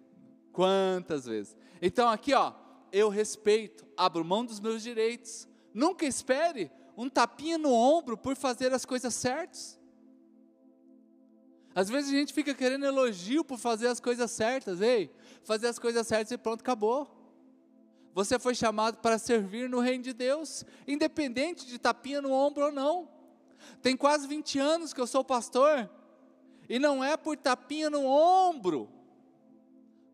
[SPEAKER 2] Quantas vezes? Então aqui, ó, eu respeito, abro mão dos meus direitos. Nunca espere um tapinha no ombro por fazer as coisas certas. Às vezes a gente fica querendo elogio por fazer as coisas certas, ei, fazer as coisas certas e pronto, acabou. Você foi chamado para servir no reino de Deus, independente de tapinha no ombro ou não. Tem quase 20 anos que eu sou pastor, e não é por tapinha no ombro.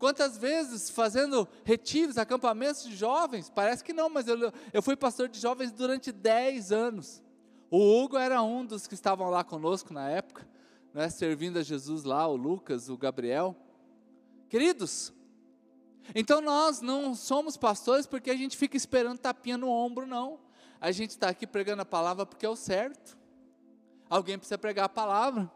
[SPEAKER 2] Quantas vezes fazendo retiros, acampamentos de jovens, parece que não, mas eu, eu fui pastor de jovens durante 10 anos. O Hugo era um dos que estavam lá conosco na época, né, servindo a Jesus lá, o Lucas, o Gabriel. Queridos, então nós não somos pastores porque a gente fica esperando tapinha no ombro, não. A gente está aqui pregando a palavra porque é o certo. Alguém precisa pregar a palavra.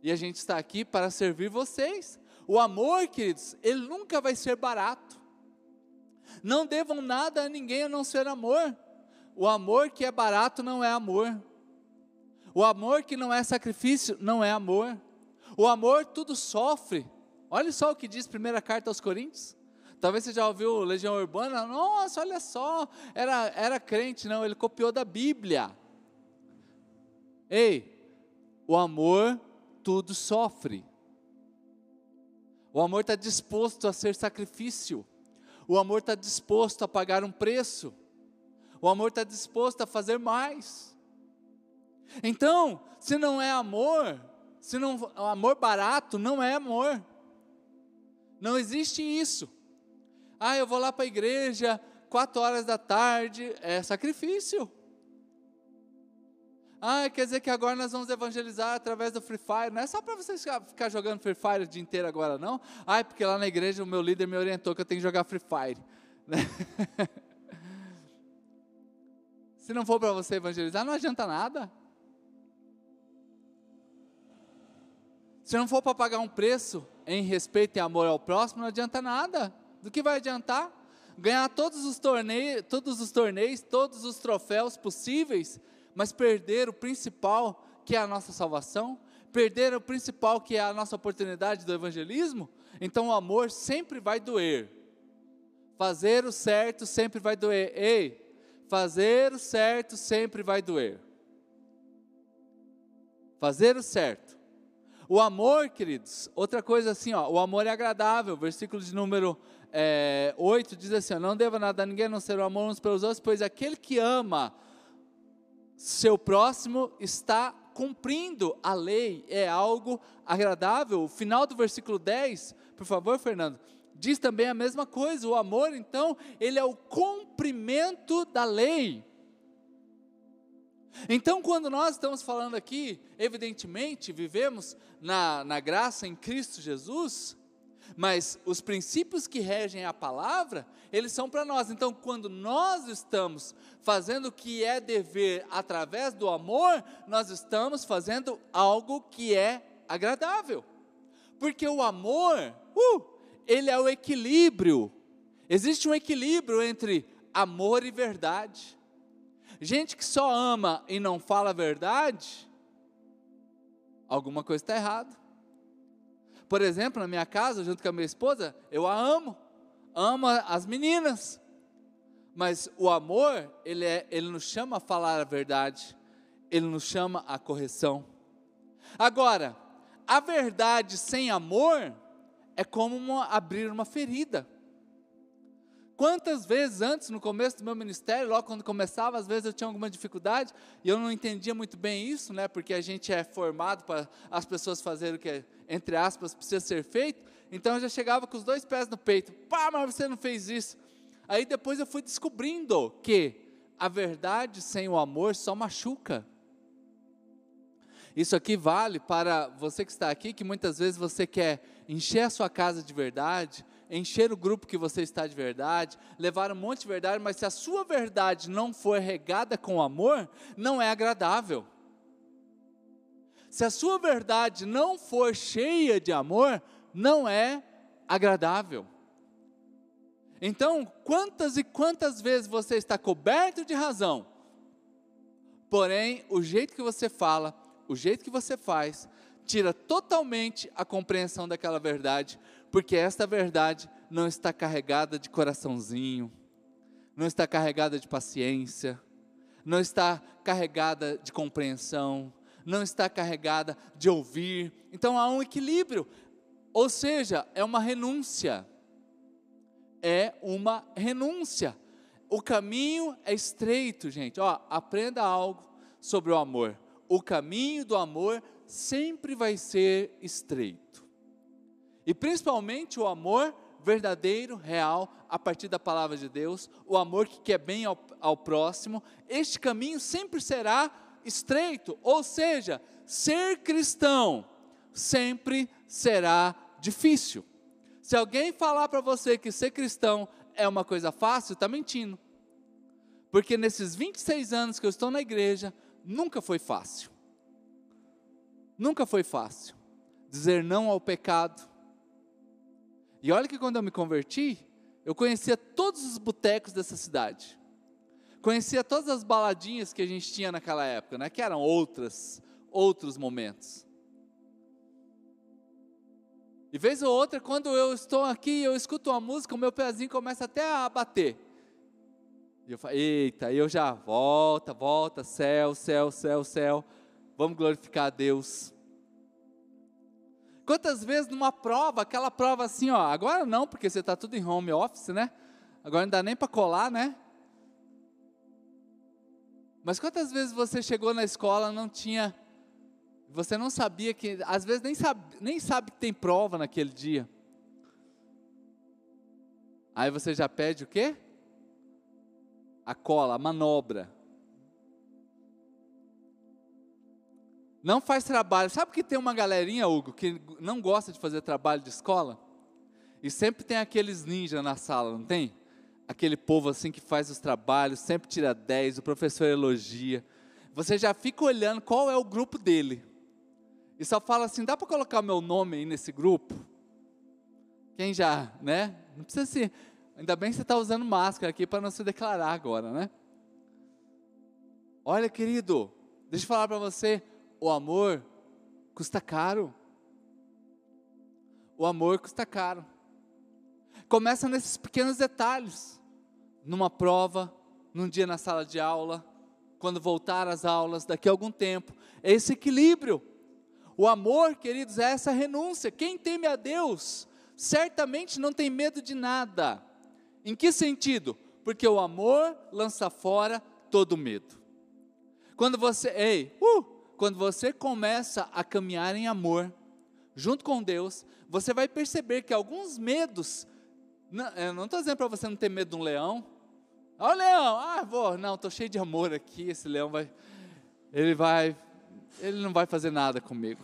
[SPEAKER 2] E a gente está aqui para servir vocês. O amor, queridos, ele nunca vai ser barato. Não devam nada a ninguém a não ser amor. O amor que é barato não é amor. O amor que não é sacrifício não é amor. O amor tudo sofre, Olha só o que diz primeira carta aos Coríntios. Talvez você já ouviu Legião Urbana. Nossa, olha só, era, era crente, não, ele copiou da Bíblia. Ei, o amor tudo sofre. O amor está disposto a ser sacrifício. O amor está disposto a pagar um preço. O amor está disposto a fazer mais. Então, se não é amor, se não, amor barato não é amor. Não existe isso. Ah, eu vou lá para a igreja, quatro horas da tarde, é sacrifício. Ah, quer dizer que agora nós vamos evangelizar através do Free Fire. Não é só para vocês ficar jogando Free Fire o dia inteiro agora, não. Ah, é porque lá na igreja o meu líder me orientou que eu tenho que jogar Free Fire. Se não for para você evangelizar, não adianta nada. Se não for para pagar um preço em respeito e amor ao próximo, não adianta nada. Do que vai adiantar? Ganhar todos os torneios, todos os torneios, todos os troféus possíveis, mas perder o principal, que é a nossa salvação, perder o principal, que é a nossa oportunidade do evangelismo. Então o amor sempre vai doer. Fazer o certo sempre vai doer. Ei, fazer o certo sempre vai doer. Fazer o certo o amor, queridos, outra coisa assim, ó, o amor é agradável, versículo de número é, 8 diz assim: ó, Não deva nada a ninguém não ser o amor uns pelos outros, pois aquele que ama seu próximo está cumprindo a lei, é algo agradável. O final do versículo 10, por favor, Fernando, diz também a mesma coisa. O amor, então, ele é o cumprimento da lei. Então, quando nós estamos falando aqui, evidentemente, vivemos na, na graça em Cristo Jesus, mas os princípios que regem a palavra, eles são para nós. Então, quando nós estamos fazendo o que é dever através do amor, nós estamos fazendo algo que é agradável. Porque o amor, uh, ele é o equilíbrio. Existe um equilíbrio entre amor e verdade. Gente que só ama e não fala a verdade, alguma coisa está errada. Por exemplo, na minha casa, junto com a minha esposa, eu a amo, amo as meninas. Mas o amor, ele, é, ele nos chama a falar a verdade, ele nos chama a correção. Agora, a verdade sem amor é como uma, abrir uma ferida. Quantas vezes antes, no começo do meu ministério, logo quando começava, às vezes eu tinha alguma dificuldade e eu não entendia muito bem isso, né? Porque a gente é formado para as pessoas fazerem o que, entre aspas, precisa ser feito. Então eu já chegava com os dois pés no peito. Pá, mas você não fez isso. Aí depois eu fui descobrindo que a verdade sem o amor só machuca. Isso aqui vale para você que está aqui, que muitas vezes você quer encher a sua casa de verdade, encher o grupo que você está de verdade, levar um monte de verdade, mas se a sua verdade não for regada com amor, não é agradável. Se a sua verdade não for cheia de amor, não é agradável. Então, quantas e quantas vezes você está coberto de razão, porém, o jeito que você fala, o jeito que você faz, tira totalmente a compreensão daquela verdade, porque esta verdade não está carregada de coraçãozinho, não está carregada de paciência, não está carregada de compreensão, não está carregada de ouvir. Então há um equilíbrio. Ou seja, é uma renúncia. É uma renúncia. O caminho é estreito, gente. Ó, aprenda algo sobre o amor. O caminho do amor sempre vai ser estreito. E principalmente o amor verdadeiro, real, a partir da palavra de Deus, o amor que quer bem ao, ao próximo, este caminho sempre será estreito, ou seja, ser cristão sempre será difícil. Se alguém falar para você que ser cristão é uma coisa fácil, está mentindo. Porque nesses 26 anos que eu estou na igreja, nunca foi fácil. Nunca foi fácil dizer não ao pecado. E olha que quando eu me converti, eu conhecia todos os botecos dessa cidade. Conhecia todas as baladinhas que a gente tinha naquela época, né? Que eram outras, outros momentos. E vez ou outra, quando eu estou aqui, eu escuto uma música, o meu pezinho começa até a bater. E eu falo, eita, eu já volta, volta, céu, céu, céu, céu. Vamos glorificar a Deus. Quantas vezes numa prova, aquela prova assim, ó, agora não, porque você está tudo em home office, né? Agora não dá nem para colar, né? Mas quantas vezes você chegou na escola não tinha, você não sabia que, às vezes nem sabe, nem sabe que tem prova naquele dia. Aí você já pede o quê? A cola, a manobra. Não faz trabalho. Sabe que tem uma galerinha, Hugo, que não gosta de fazer trabalho de escola? E sempre tem aqueles ninjas na sala, não tem? Aquele povo assim que faz os trabalhos, sempre tira 10, o professor elogia. Você já fica olhando qual é o grupo dele. E só fala assim: dá para colocar meu nome aí nesse grupo? Quem já, né? Não precisa ser. Ainda bem que você está usando máscara aqui para não se declarar agora, né? Olha, querido, deixa eu falar para você o amor custa caro. O amor custa caro. Começa nesses pequenos detalhes. Numa prova, num dia na sala de aula, quando voltar às aulas, daqui a algum tempo. É esse equilíbrio. O amor, queridos, é essa renúncia. Quem teme a Deus, certamente não tem medo de nada. Em que sentido? Porque o amor lança fora todo medo. Quando você, ei, uh, quando você começa a caminhar em amor, junto com Deus, você vai perceber que alguns medos, não, eu não estou dizendo para você não ter medo de um leão, olha o leão, ah, vou, não, estou cheio de amor aqui, esse leão vai, ele vai, ele não vai fazer nada comigo.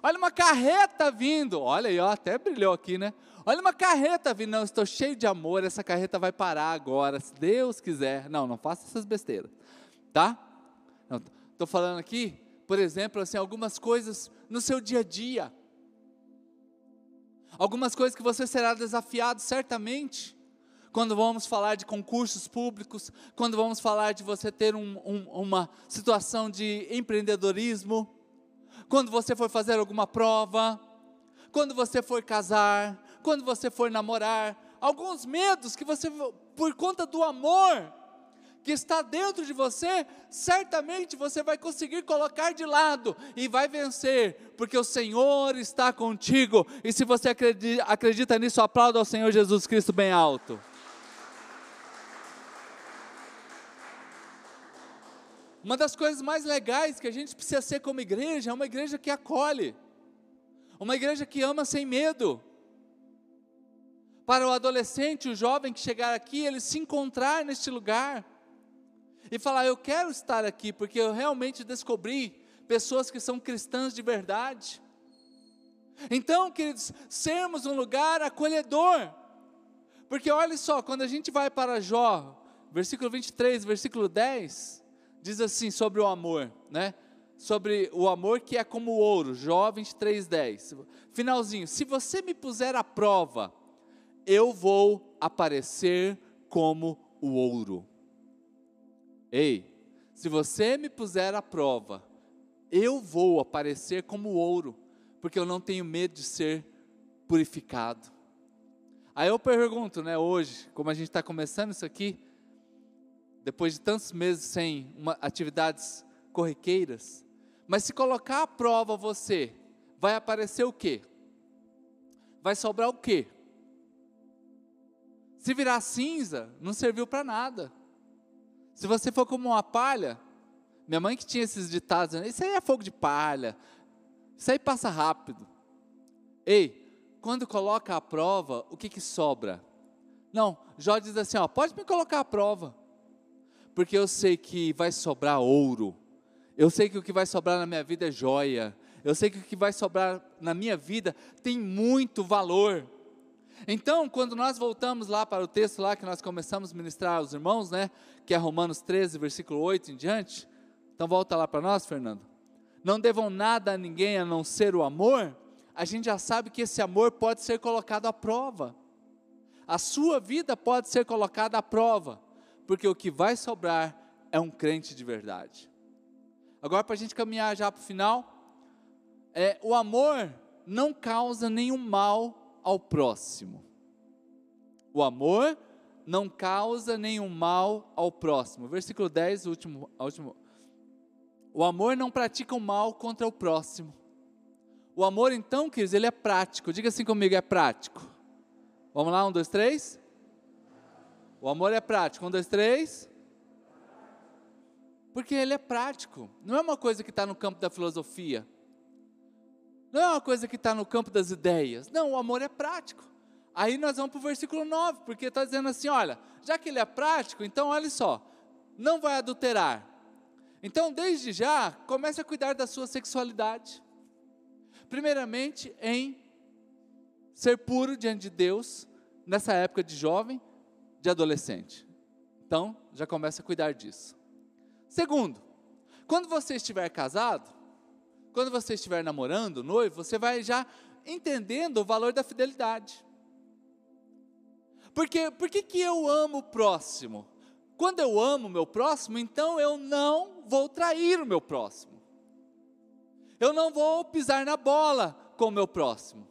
[SPEAKER 2] Olha uma carreta vindo, olha aí, ó, até brilhou aqui, né? Olha uma carreta vindo, não, estou cheio de amor, essa carreta vai parar agora, se Deus quiser. Não, não faça essas besteiras, tá? Não, Estou falando aqui, por exemplo, assim, algumas coisas no seu dia a dia. Algumas coisas que você será desafiado certamente. Quando vamos falar de concursos públicos, quando vamos falar de você ter um, um, uma situação de empreendedorismo, quando você for fazer alguma prova, quando você for casar, quando você for namorar, alguns medos que você, por conta do amor, que está dentro de você, certamente você vai conseguir colocar de lado e vai vencer, porque o Senhor está contigo. E se você acredita, nisso, aplauda ao Senhor Jesus Cristo bem alto. Uma das coisas mais legais que a gente precisa ser como igreja é uma igreja que acolhe, uma igreja que ama sem medo. Para o adolescente, o jovem que chegar aqui, ele se encontrar neste lugar e falar: Eu quero estar aqui porque eu realmente descobri pessoas que são cristãs de verdade. Então, queridos, sermos um lugar acolhedor, porque olha só, quando a gente vai para Jó, versículo 23, versículo 10, diz assim sobre o amor, né? Sobre o amor que é como o ouro, Jó 23, 10. Finalzinho, se você me puser à prova, eu vou aparecer como o ouro. Ei, se você me puser à prova, eu vou aparecer como ouro, porque eu não tenho medo de ser purificado. Aí eu pergunto, né, hoje, como a gente está começando isso aqui, depois de tantos meses sem uma, atividades corriqueiras, Mas se colocar à prova você, vai aparecer o quê? Vai sobrar o quê? Se virar cinza, não serviu para nada. Se você for como uma palha, minha mãe que tinha esses ditados, né? isso aí é fogo de palha, isso aí passa rápido. Ei, quando coloca a prova, o que que sobra? Não, Jó diz assim, ó, pode me colocar à prova, porque eu sei que vai sobrar ouro, eu sei que o que vai sobrar na minha vida é joia, eu sei que o que vai sobrar na minha vida tem muito valor. Então, quando nós voltamos lá para o texto lá que nós começamos a ministrar aos irmãos, né, que é Romanos 13, versículo 8 em diante, então volta lá para nós, Fernando. Não devam nada a ninguém a não ser o amor. A gente já sabe que esse amor pode ser colocado à prova. A sua vida pode ser colocada à prova, porque o que vai sobrar é um crente de verdade. Agora, para a gente caminhar já para o final, é, o amor não causa nenhum mal ao próximo. O amor não causa nenhum mal ao próximo. Versículo 10, último, último, o amor não pratica o mal contra o próximo. O amor, então, queridos, ele é prático. Diga assim comigo, é prático. Vamos lá, um, dois, três. O amor é prático. Um, dois, três. Porque ele é prático. Não é uma coisa que está no campo da filosofia. Não é uma coisa que está no campo das ideias. Não, o amor é prático. Aí nós vamos para o versículo 9, porque está dizendo assim: olha, já que ele é prático, então olha só, não vai adulterar, então, desde já, comece a cuidar da sua sexualidade. Primeiramente, em ser puro diante de Deus, nessa época de jovem, de adolescente. Então, já começa a cuidar disso. Segundo, quando você estiver casado, quando você estiver namorando, noivo, você vai já entendendo o valor da fidelidade. Porque por que, que eu amo o próximo? Quando eu amo o meu próximo, então eu não vou trair o meu próximo. Eu não vou pisar na bola com o meu próximo.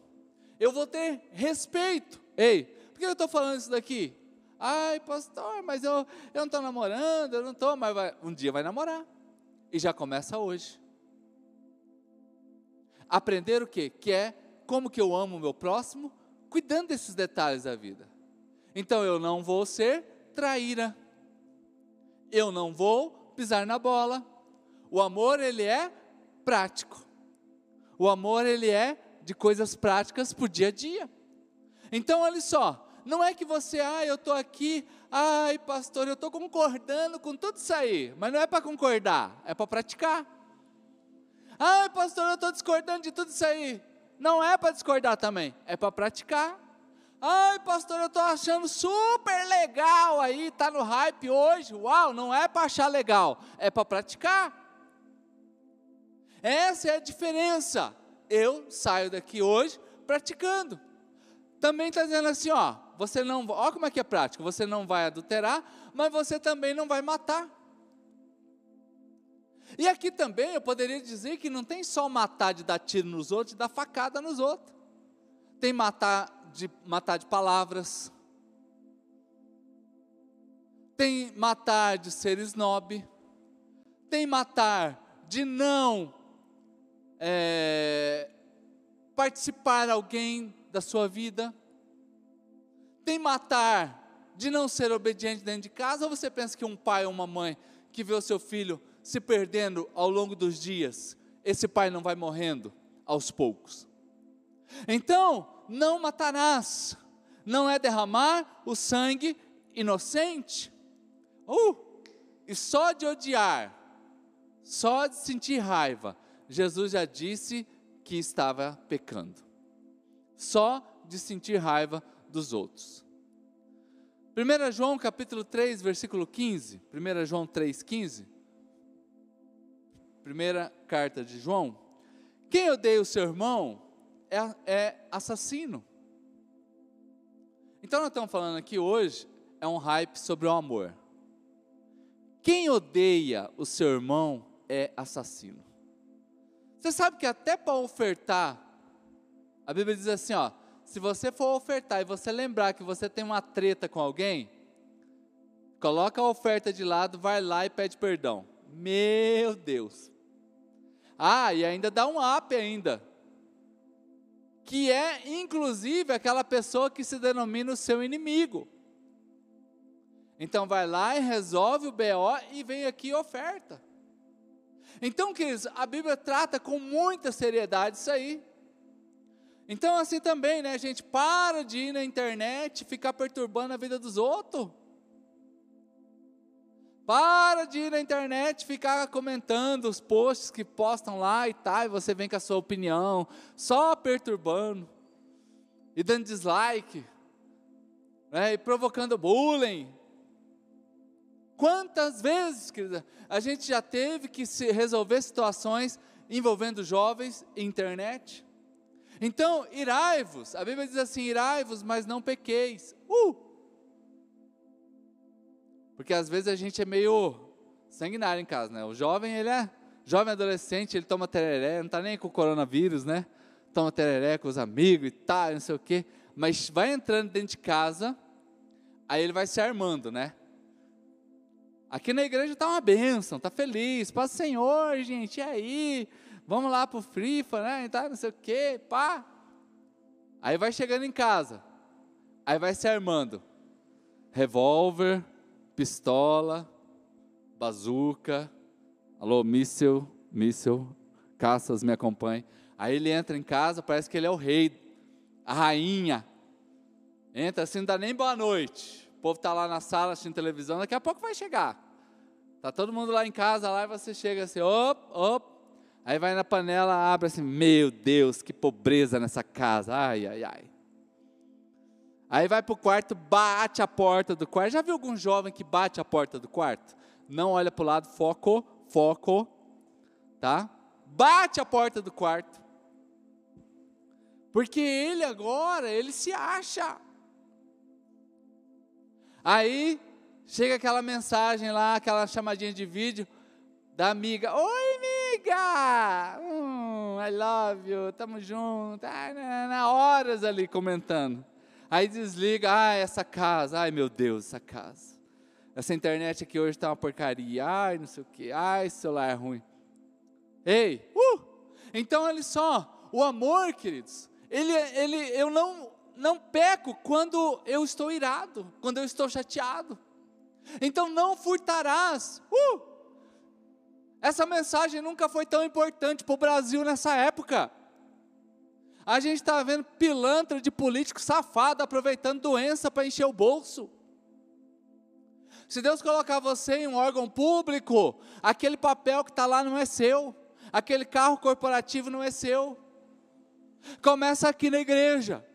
[SPEAKER 2] Eu vou ter respeito. Ei, por que eu estou falando isso daqui? Ai, pastor, mas eu, eu não estou namorando, eu não estou, mas vai, um dia vai namorar. E já começa hoje. Aprender o quê? Que é como que eu amo o meu próximo, cuidando desses detalhes da vida. Então eu não vou ser traíra eu não vou pisar na bola. O amor, ele é prático. O amor, ele é de coisas práticas para o dia a dia. Então, olha só, não é que você, ah, eu estou aqui, ai, pastor, eu estou concordando com tudo isso aí, mas não é para concordar, é para praticar. Ai, pastor, eu estou discordando de tudo isso aí. Não é para discordar também, é para praticar. Ai, pastor, eu estou achando super legal aí, está no hype hoje. Uau, não é para achar legal, é para praticar. Essa é a diferença. Eu saio daqui hoje praticando. Também está dizendo assim, ó, você não, ó como é que é prático, você não vai adulterar, mas você também não vai matar. E aqui também eu poderia dizer que não tem só matar de dar tiro nos outros e dar facada nos outros. Tem matar de matar de palavras, tem matar de ser snob, tem matar de não é, participar alguém da sua vida, tem matar de não ser obediente dentro de casa, ou você pensa que um pai ou uma mãe que vê o seu filho se perdendo ao longo dos dias, esse pai não vai morrendo aos poucos? Então, não matarás, não é derramar o sangue inocente. Uh, e só de odiar, só de sentir raiva, Jesus já disse que estava pecando. Só de sentir raiva dos outros. 1 João capítulo 3, versículo 15. 1 João 3, 15. Primeira carta de João. Quem odeia o seu irmão é, é assassino. Então nós estamos falando aqui hoje é um hype sobre o amor. Quem odeia o seu irmão é assassino. Você sabe que até para ofertar, a Bíblia diz assim, ó, se você for ofertar e você lembrar que você tem uma treta com alguém, coloca a oferta de lado, vai lá e pede perdão. Meu Deus. Ah, e ainda dá um up ainda. Que é, inclusive, aquela pessoa que se denomina o seu inimigo. Então vai lá e resolve o BO e vem aqui oferta. Então, queridos, a Bíblia trata com muita seriedade isso aí. Então, assim também, né, gente? Para de ir na internet ficar perturbando a vida dos outros. Para de ir na internet ficar comentando os posts que postam lá e tal, e você vem com a sua opinião, só perturbando, e dando dislike, né, e provocando bullying. Quantas vezes, querida, a gente já teve que se resolver situações envolvendo jovens e internet? Então, irai-vos, a Bíblia diz assim: irai-vos, mas não pequeis. Uh! Porque às vezes a gente é meio sanguinário em casa, né? O jovem, ele é jovem adolescente, ele toma tereré, não está nem com o coronavírus, né? Toma tereré com os amigos e tal, não sei o quê. Mas vai entrando dentro de casa, aí ele vai se armando, né? Aqui na igreja está uma bênção, está feliz, paz Senhor, gente, e aí? Vamos lá para o Frifa, né? Tá, não sei o quê, pá. Aí vai chegando em casa, aí vai se armando. Revólver, pistola, bazuca, alô, míssil, míssil, caças me acompanhe. Aí ele entra em casa, parece que ele é o rei, a rainha. Entra assim, não dá nem boa noite. O povo está lá na sala assistindo televisão, daqui a pouco vai chegar. Tá todo mundo lá em casa, lá e você chega assim, op, op. Aí vai na panela, abre assim, meu Deus, que pobreza nessa casa, ai, ai, ai. Aí vai para o quarto, bate a porta do quarto. Já viu algum jovem que bate a porta do quarto? Não olha para o lado, foco, foco, tá? Bate a porta do quarto. Porque ele agora, ele se acha. Aí chega aquela mensagem lá, aquela chamadinha de vídeo da amiga. Oi, amiga! Hum, I love you, tamo junto. Ah, na, na, horas ali comentando. Aí desliga, ah, essa casa, ai meu Deus, essa casa. Essa internet aqui hoje está uma porcaria, ai não sei o que, ai esse celular é ruim. Ei, uh! Então olha só, o amor, queridos, ele, ele, eu não, não peco quando eu estou irado, quando eu estou chateado. Então não furtarás. Uh! Essa mensagem nunca foi tão importante para o Brasil nessa época. A gente está vendo pilantra de político safado aproveitando doença para encher o bolso. Se Deus colocar você em um órgão público, aquele papel que está lá não é seu, aquele carro corporativo não é seu. Começa aqui na igreja.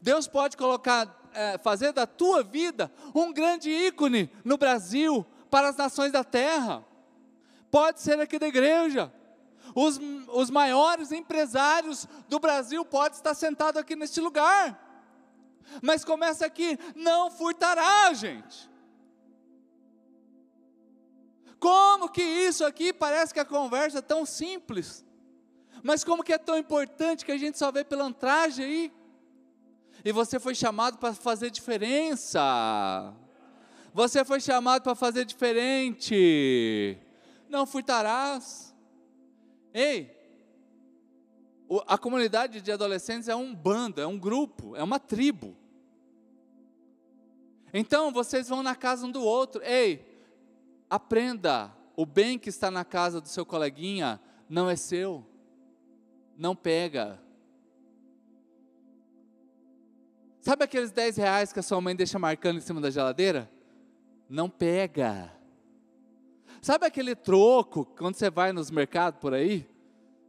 [SPEAKER 2] Deus pode colocar é, fazer da tua vida um grande ícone no Brasil, para as nações da terra. Pode ser aqui da igreja. Os, os maiores empresários do Brasil podem estar sentados aqui neste lugar. Mas começa aqui, não furtará, gente. Como que isso aqui parece que a conversa é tão simples, mas como que é tão importante que a gente só vê pilantragem aí? E você foi chamado para fazer diferença. Você foi chamado para fazer diferente. Não furtarás. Ei, a comunidade de adolescentes é um bando, é um grupo, é uma tribo. Então vocês vão na casa um do outro. Ei, aprenda: o bem que está na casa do seu coleguinha não é seu. Não pega. Sabe aqueles 10 reais que a sua mãe deixa marcando em cima da geladeira? Não pega. Sabe aquele troco quando você vai nos mercados por aí?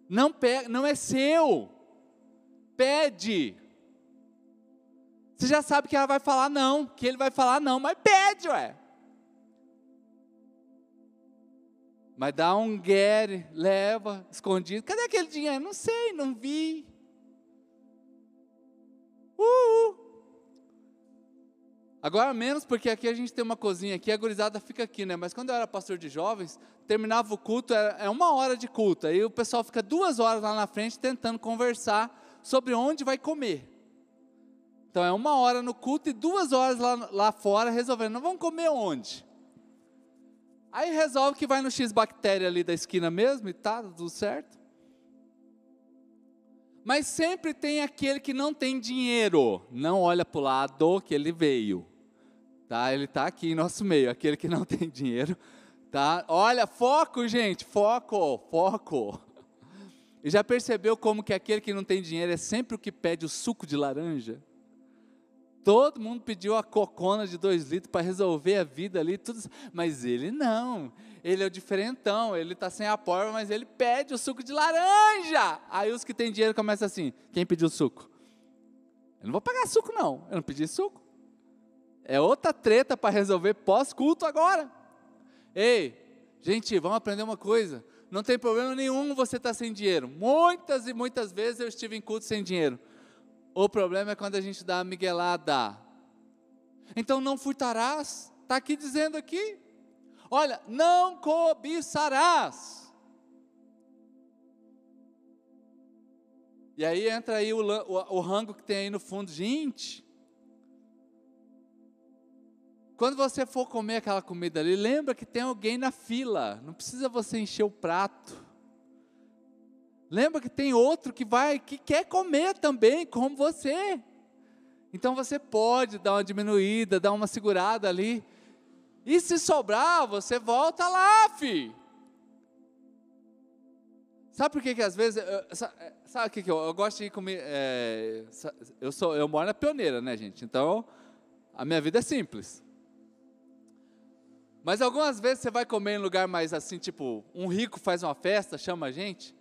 [SPEAKER 2] Não pega, não é seu. Pede. Você já sabe que ela vai falar não, que ele vai falar não, mas pede, ué. Mas dá um guere, leva, escondido. Cadê aquele dinheiro? Não sei, não vi. Uh, Agora menos, porque aqui a gente tem uma cozinha aqui, a gurizada fica aqui, né? Mas quando eu era pastor de jovens, terminava o culto, é uma hora de culto. Aí o pessoal fica duas horas lá na frente tentando conversar sobre onde vai comer. Então é uma hora no culto e duas horas lá, lá fora resolvendo, não vamos comer onde? Aí resolve que vai no X bactéria ali da esquina mesmo e tá tudo certo. Mas sempre tem aquele que não tem dinheiro, não olha para o lado que ele veio. Tá? Ele está aqui em nosso meio, aquele que não tem dinheiro. Tá? Olha, foco, gente, foco, foco. E já percebeu como que aquele que não tem dinheiro é sempre o que pede o suco de laranja? Todo mundo pediu a cocona de dois litros para resolver a vida ali, tudo, mas ele não. Ele é o diferentão, ele está sem a porta, mas ele pede o suco de laranja. Aí os que têm dinheiro começam assim: quem pediu suco? Eu não vou pagar suco, não. Eu não pedi suco. É outra treta para resolver pós-culto agora. Ei, gente, vamos aprender uma coisa. Não tem problema nenhum você estar tá sem dinheiro. Muitas e muitas vezes eu estive em culto sem dinheiro. O problema é quando a gente dá a miguelada. Então não furtarás. Está aqui dizendo aqui. Olha, não cobiçarás. E aí entra aí o, o, o rango que tem aí no fundo. Gente, quando você for comer aquela comida ali, lembra que tem alguém na fila. Não precisa você encher o prato. Lembra que tem outro que vai, que quer comer também, como você. Então você pode dar uma diminuída, dar uma segurada ali. E se sobrar, você volta lá, fi. Sabe por que, que às vezes, sabe o que, que eu, eu gosto de comer, é, eu, sou, eu moro na pioneira, né gente, então a minha vida é simples. Mas algumas vezes você vai comer em lugar mais assim, tipo, um rico faz uma festa, chama a gente,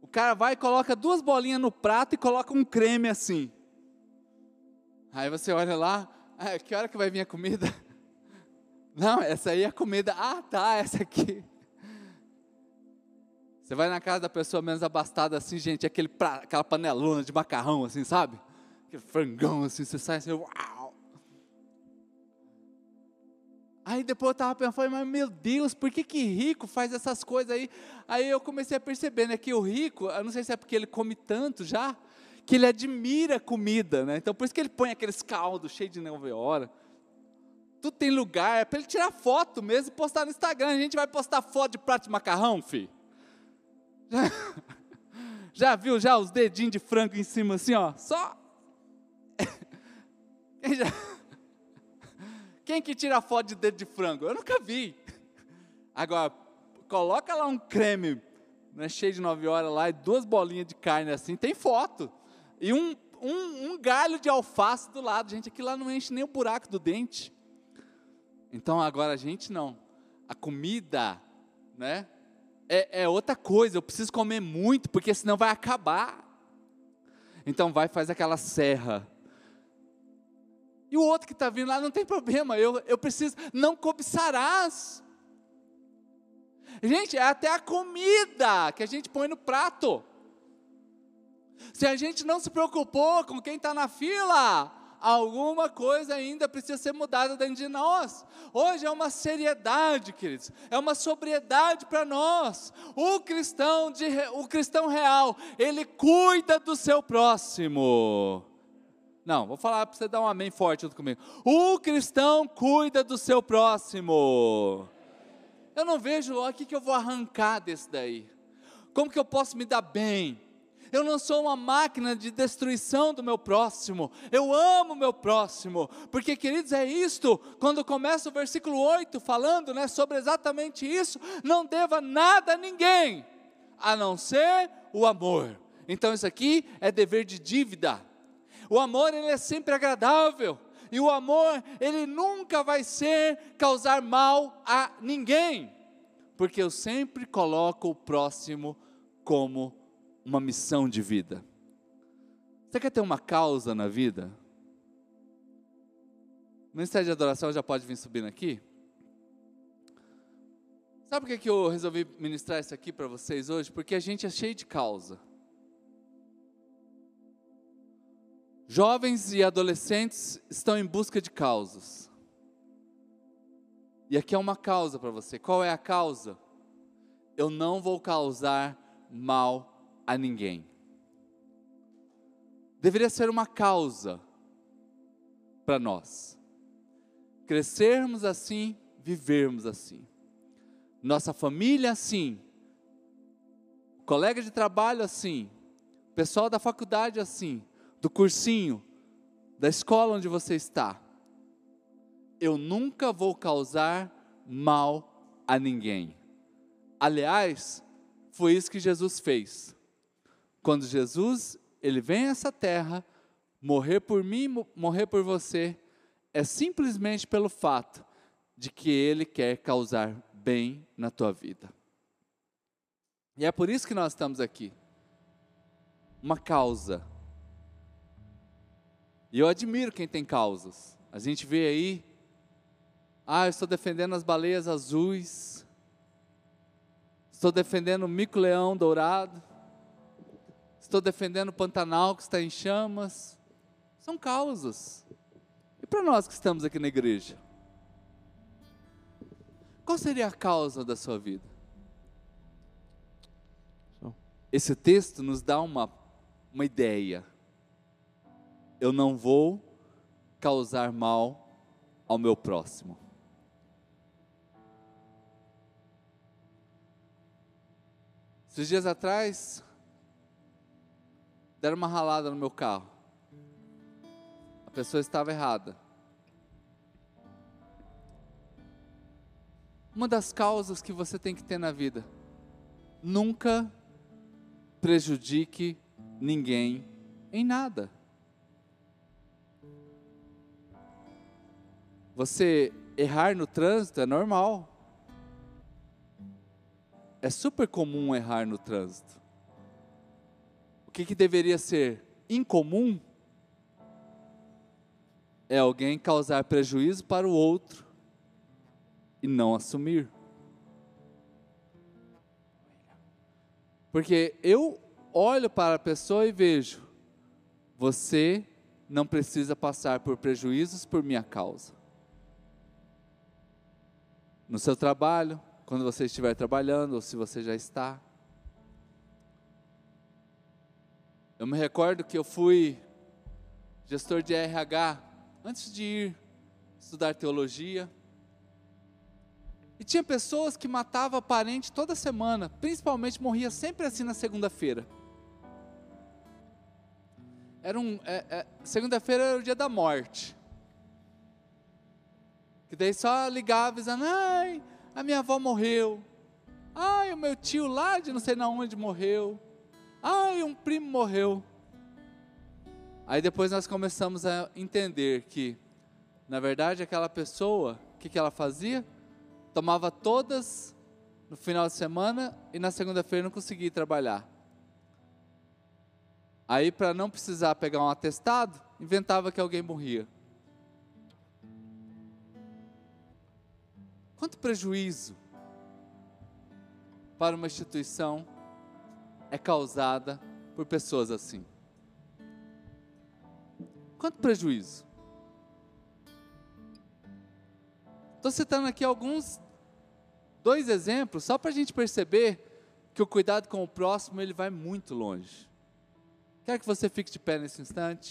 [SPEAKER 2] o cara vai e coloca duas bolinhas no prato e coloca um creme assim. Aí você olha lá, ah, que hora que vai vir a comida? Não, essa aí é a comida. Ah, tá, essa aqui. Você vai na casa da pessoa menos abastada assim, gente, aquele pra, aquela panelona de macarrão assim, sabe? Aquele frangão assim, você sai assim, uau. Aí depois eu estava pensando, mas meu Deus, por que que rico faz essas coisas aí? Aí eu comecei a perceber, né, que o rico, eu não sei se é porque ele come tanto já, que ele admira comida, né? Então por isso que ele põe aqueles caldos cheios de nove horas. Tudo tem lugar, é para ele tirar foto mesmo e postar no Instagram. A gente vai postar foto de prato de macarrão, filho? Já, já viu já os dedinhos de frango em cima assim, ó? Só. Quem que tira foto de dedo de frango? Eu nunca vi. Agora, coloca lá um creme né, cheio de nove horas lá e duas bolinhas de carne assim, tem foto. E um, um, um galho de alface do lado. Gente, aquilo lá não enche nem o buraco do dente. Então agora a gente não. A comida, né? É, é outra coisa. Eu preciso comer muito, porque senão vai acabar. Então vai faz aquela serra e o outro que está vindo lá, não tem problema, eu, eu preciso, não cobiçarás. Gente, é até a comida que a gente põe no prato. Se a gente não se preocupou com quem está na fila, alguma coisa ainda precisa ser mudada dentro de nós. Hoje é uma seriedade, queridos, é uma sobriedade para nós. O cristão, de, o cristão real, ele cuida do seu próximo. Não, vou falar para você dar um amém forte junto comigo. O cristão cuida do seu próximo. Eu não vejo o que, que eu vou arrancar desse daí. Como que eu posso me dar bem? Eu não sou uma máquina de destruição do meu próximo. Eu amo o meu próximo. Porque, queridos, é isto. Quando começa o versículo 8 falando né, sobre exatamente isso, não deva nada a ninguém, a não ser o amor. Então, isso aqui é dever de dívida. O amor ele é sempre agradável. E o amor, ele nunca vai ser causar mal a ninguém. Porque eu sempre coloco o próximo como uma missão de vida. Você quer ter uma causa na vida? O Ministério de Adoração já pode vir subindo aqui? Sabe por que, eu resolvi ministrar isso aqui para vocês hoje? Porque a gente é cheio de causa. Jovens e adolescentes estão em busca de causas. E aqui é uma causa para você. Qual é a causa? Eu não vou causar mal a ninguém. Deveria ser uma causa para nós. Crescermos assim, vivermos assim. Nossa família, sim. Colega de trabalho, assim. Pessoal da faculdade, assim. Do cursinho, da escola onde você está. Eu nunca vou causar mal a ninguém. Aliás, foi isso que Jesus fez. Quando Jesus, ele vem a essa terra, morrer por mim, morrer por você, é simplesmente pelo fato de que ele quer causar bem na tua vida. E é por isso que nós estamos aqui. Uma causa. E eu admiro quem tem causas. A gente vê aí, ah, eu estou defendendo as baleias azuis, estou defendendo o mico-leão dourado, estou defendendo o Pantanal que está em chamas. São causas. E para nós que estamos aqui na igreja? Qual seria a causa da sua vida? Esse texto nos dá uma, uma ideia. Eu não vou causar mal ao meu próximo. Esses dias atrás, deram uma ralada no meu carro. A pessoa estava errada. Uma das causas que você tem que ter na vida: nunca prejudique ninguém em nada. Você errar no trânsito é normal. É super comum errar no trânsito. O que, que deveria ser incomum é alguém causar prejuízo para o outro e não assumir. Porque eu olho para a pessoa e vejo, você não precisa passar por prejuízos por minha causa. No seu trabalho, quando você estiver trabalhando, ou se você já está. Eu me recordo que eu fui gestor de RH antes de ir estudar teologia. E tinha pessoas que matavam parente toda semana, principalmente morria sempre assim na segunda-feira. Era um, é, é, segunda-feira era o dia da morte. Que daí só ligava dizendo, ai, a minha avó morreu. Ai, o meu tio lá de não sei na onde morreu. Ai, um primo morreu. Aí depois nós começamos a entender que, na verdade, aquela pessoa, o que, que ela fazia? tomava todas no final de semana e na segunda-feira não conseguia trabalhar. Aí, para não precisar pegar um atestado, inventava que alguém morria. Quanto prejuízo para uma instituição é causada por pessoas assim? Quanto prejuízo? Estou citando aqui alguns, dois exemplos, só para a gente perceber que o cuidado com o próximo ele vai muito longe. Quero que você fique de pé nesse instante.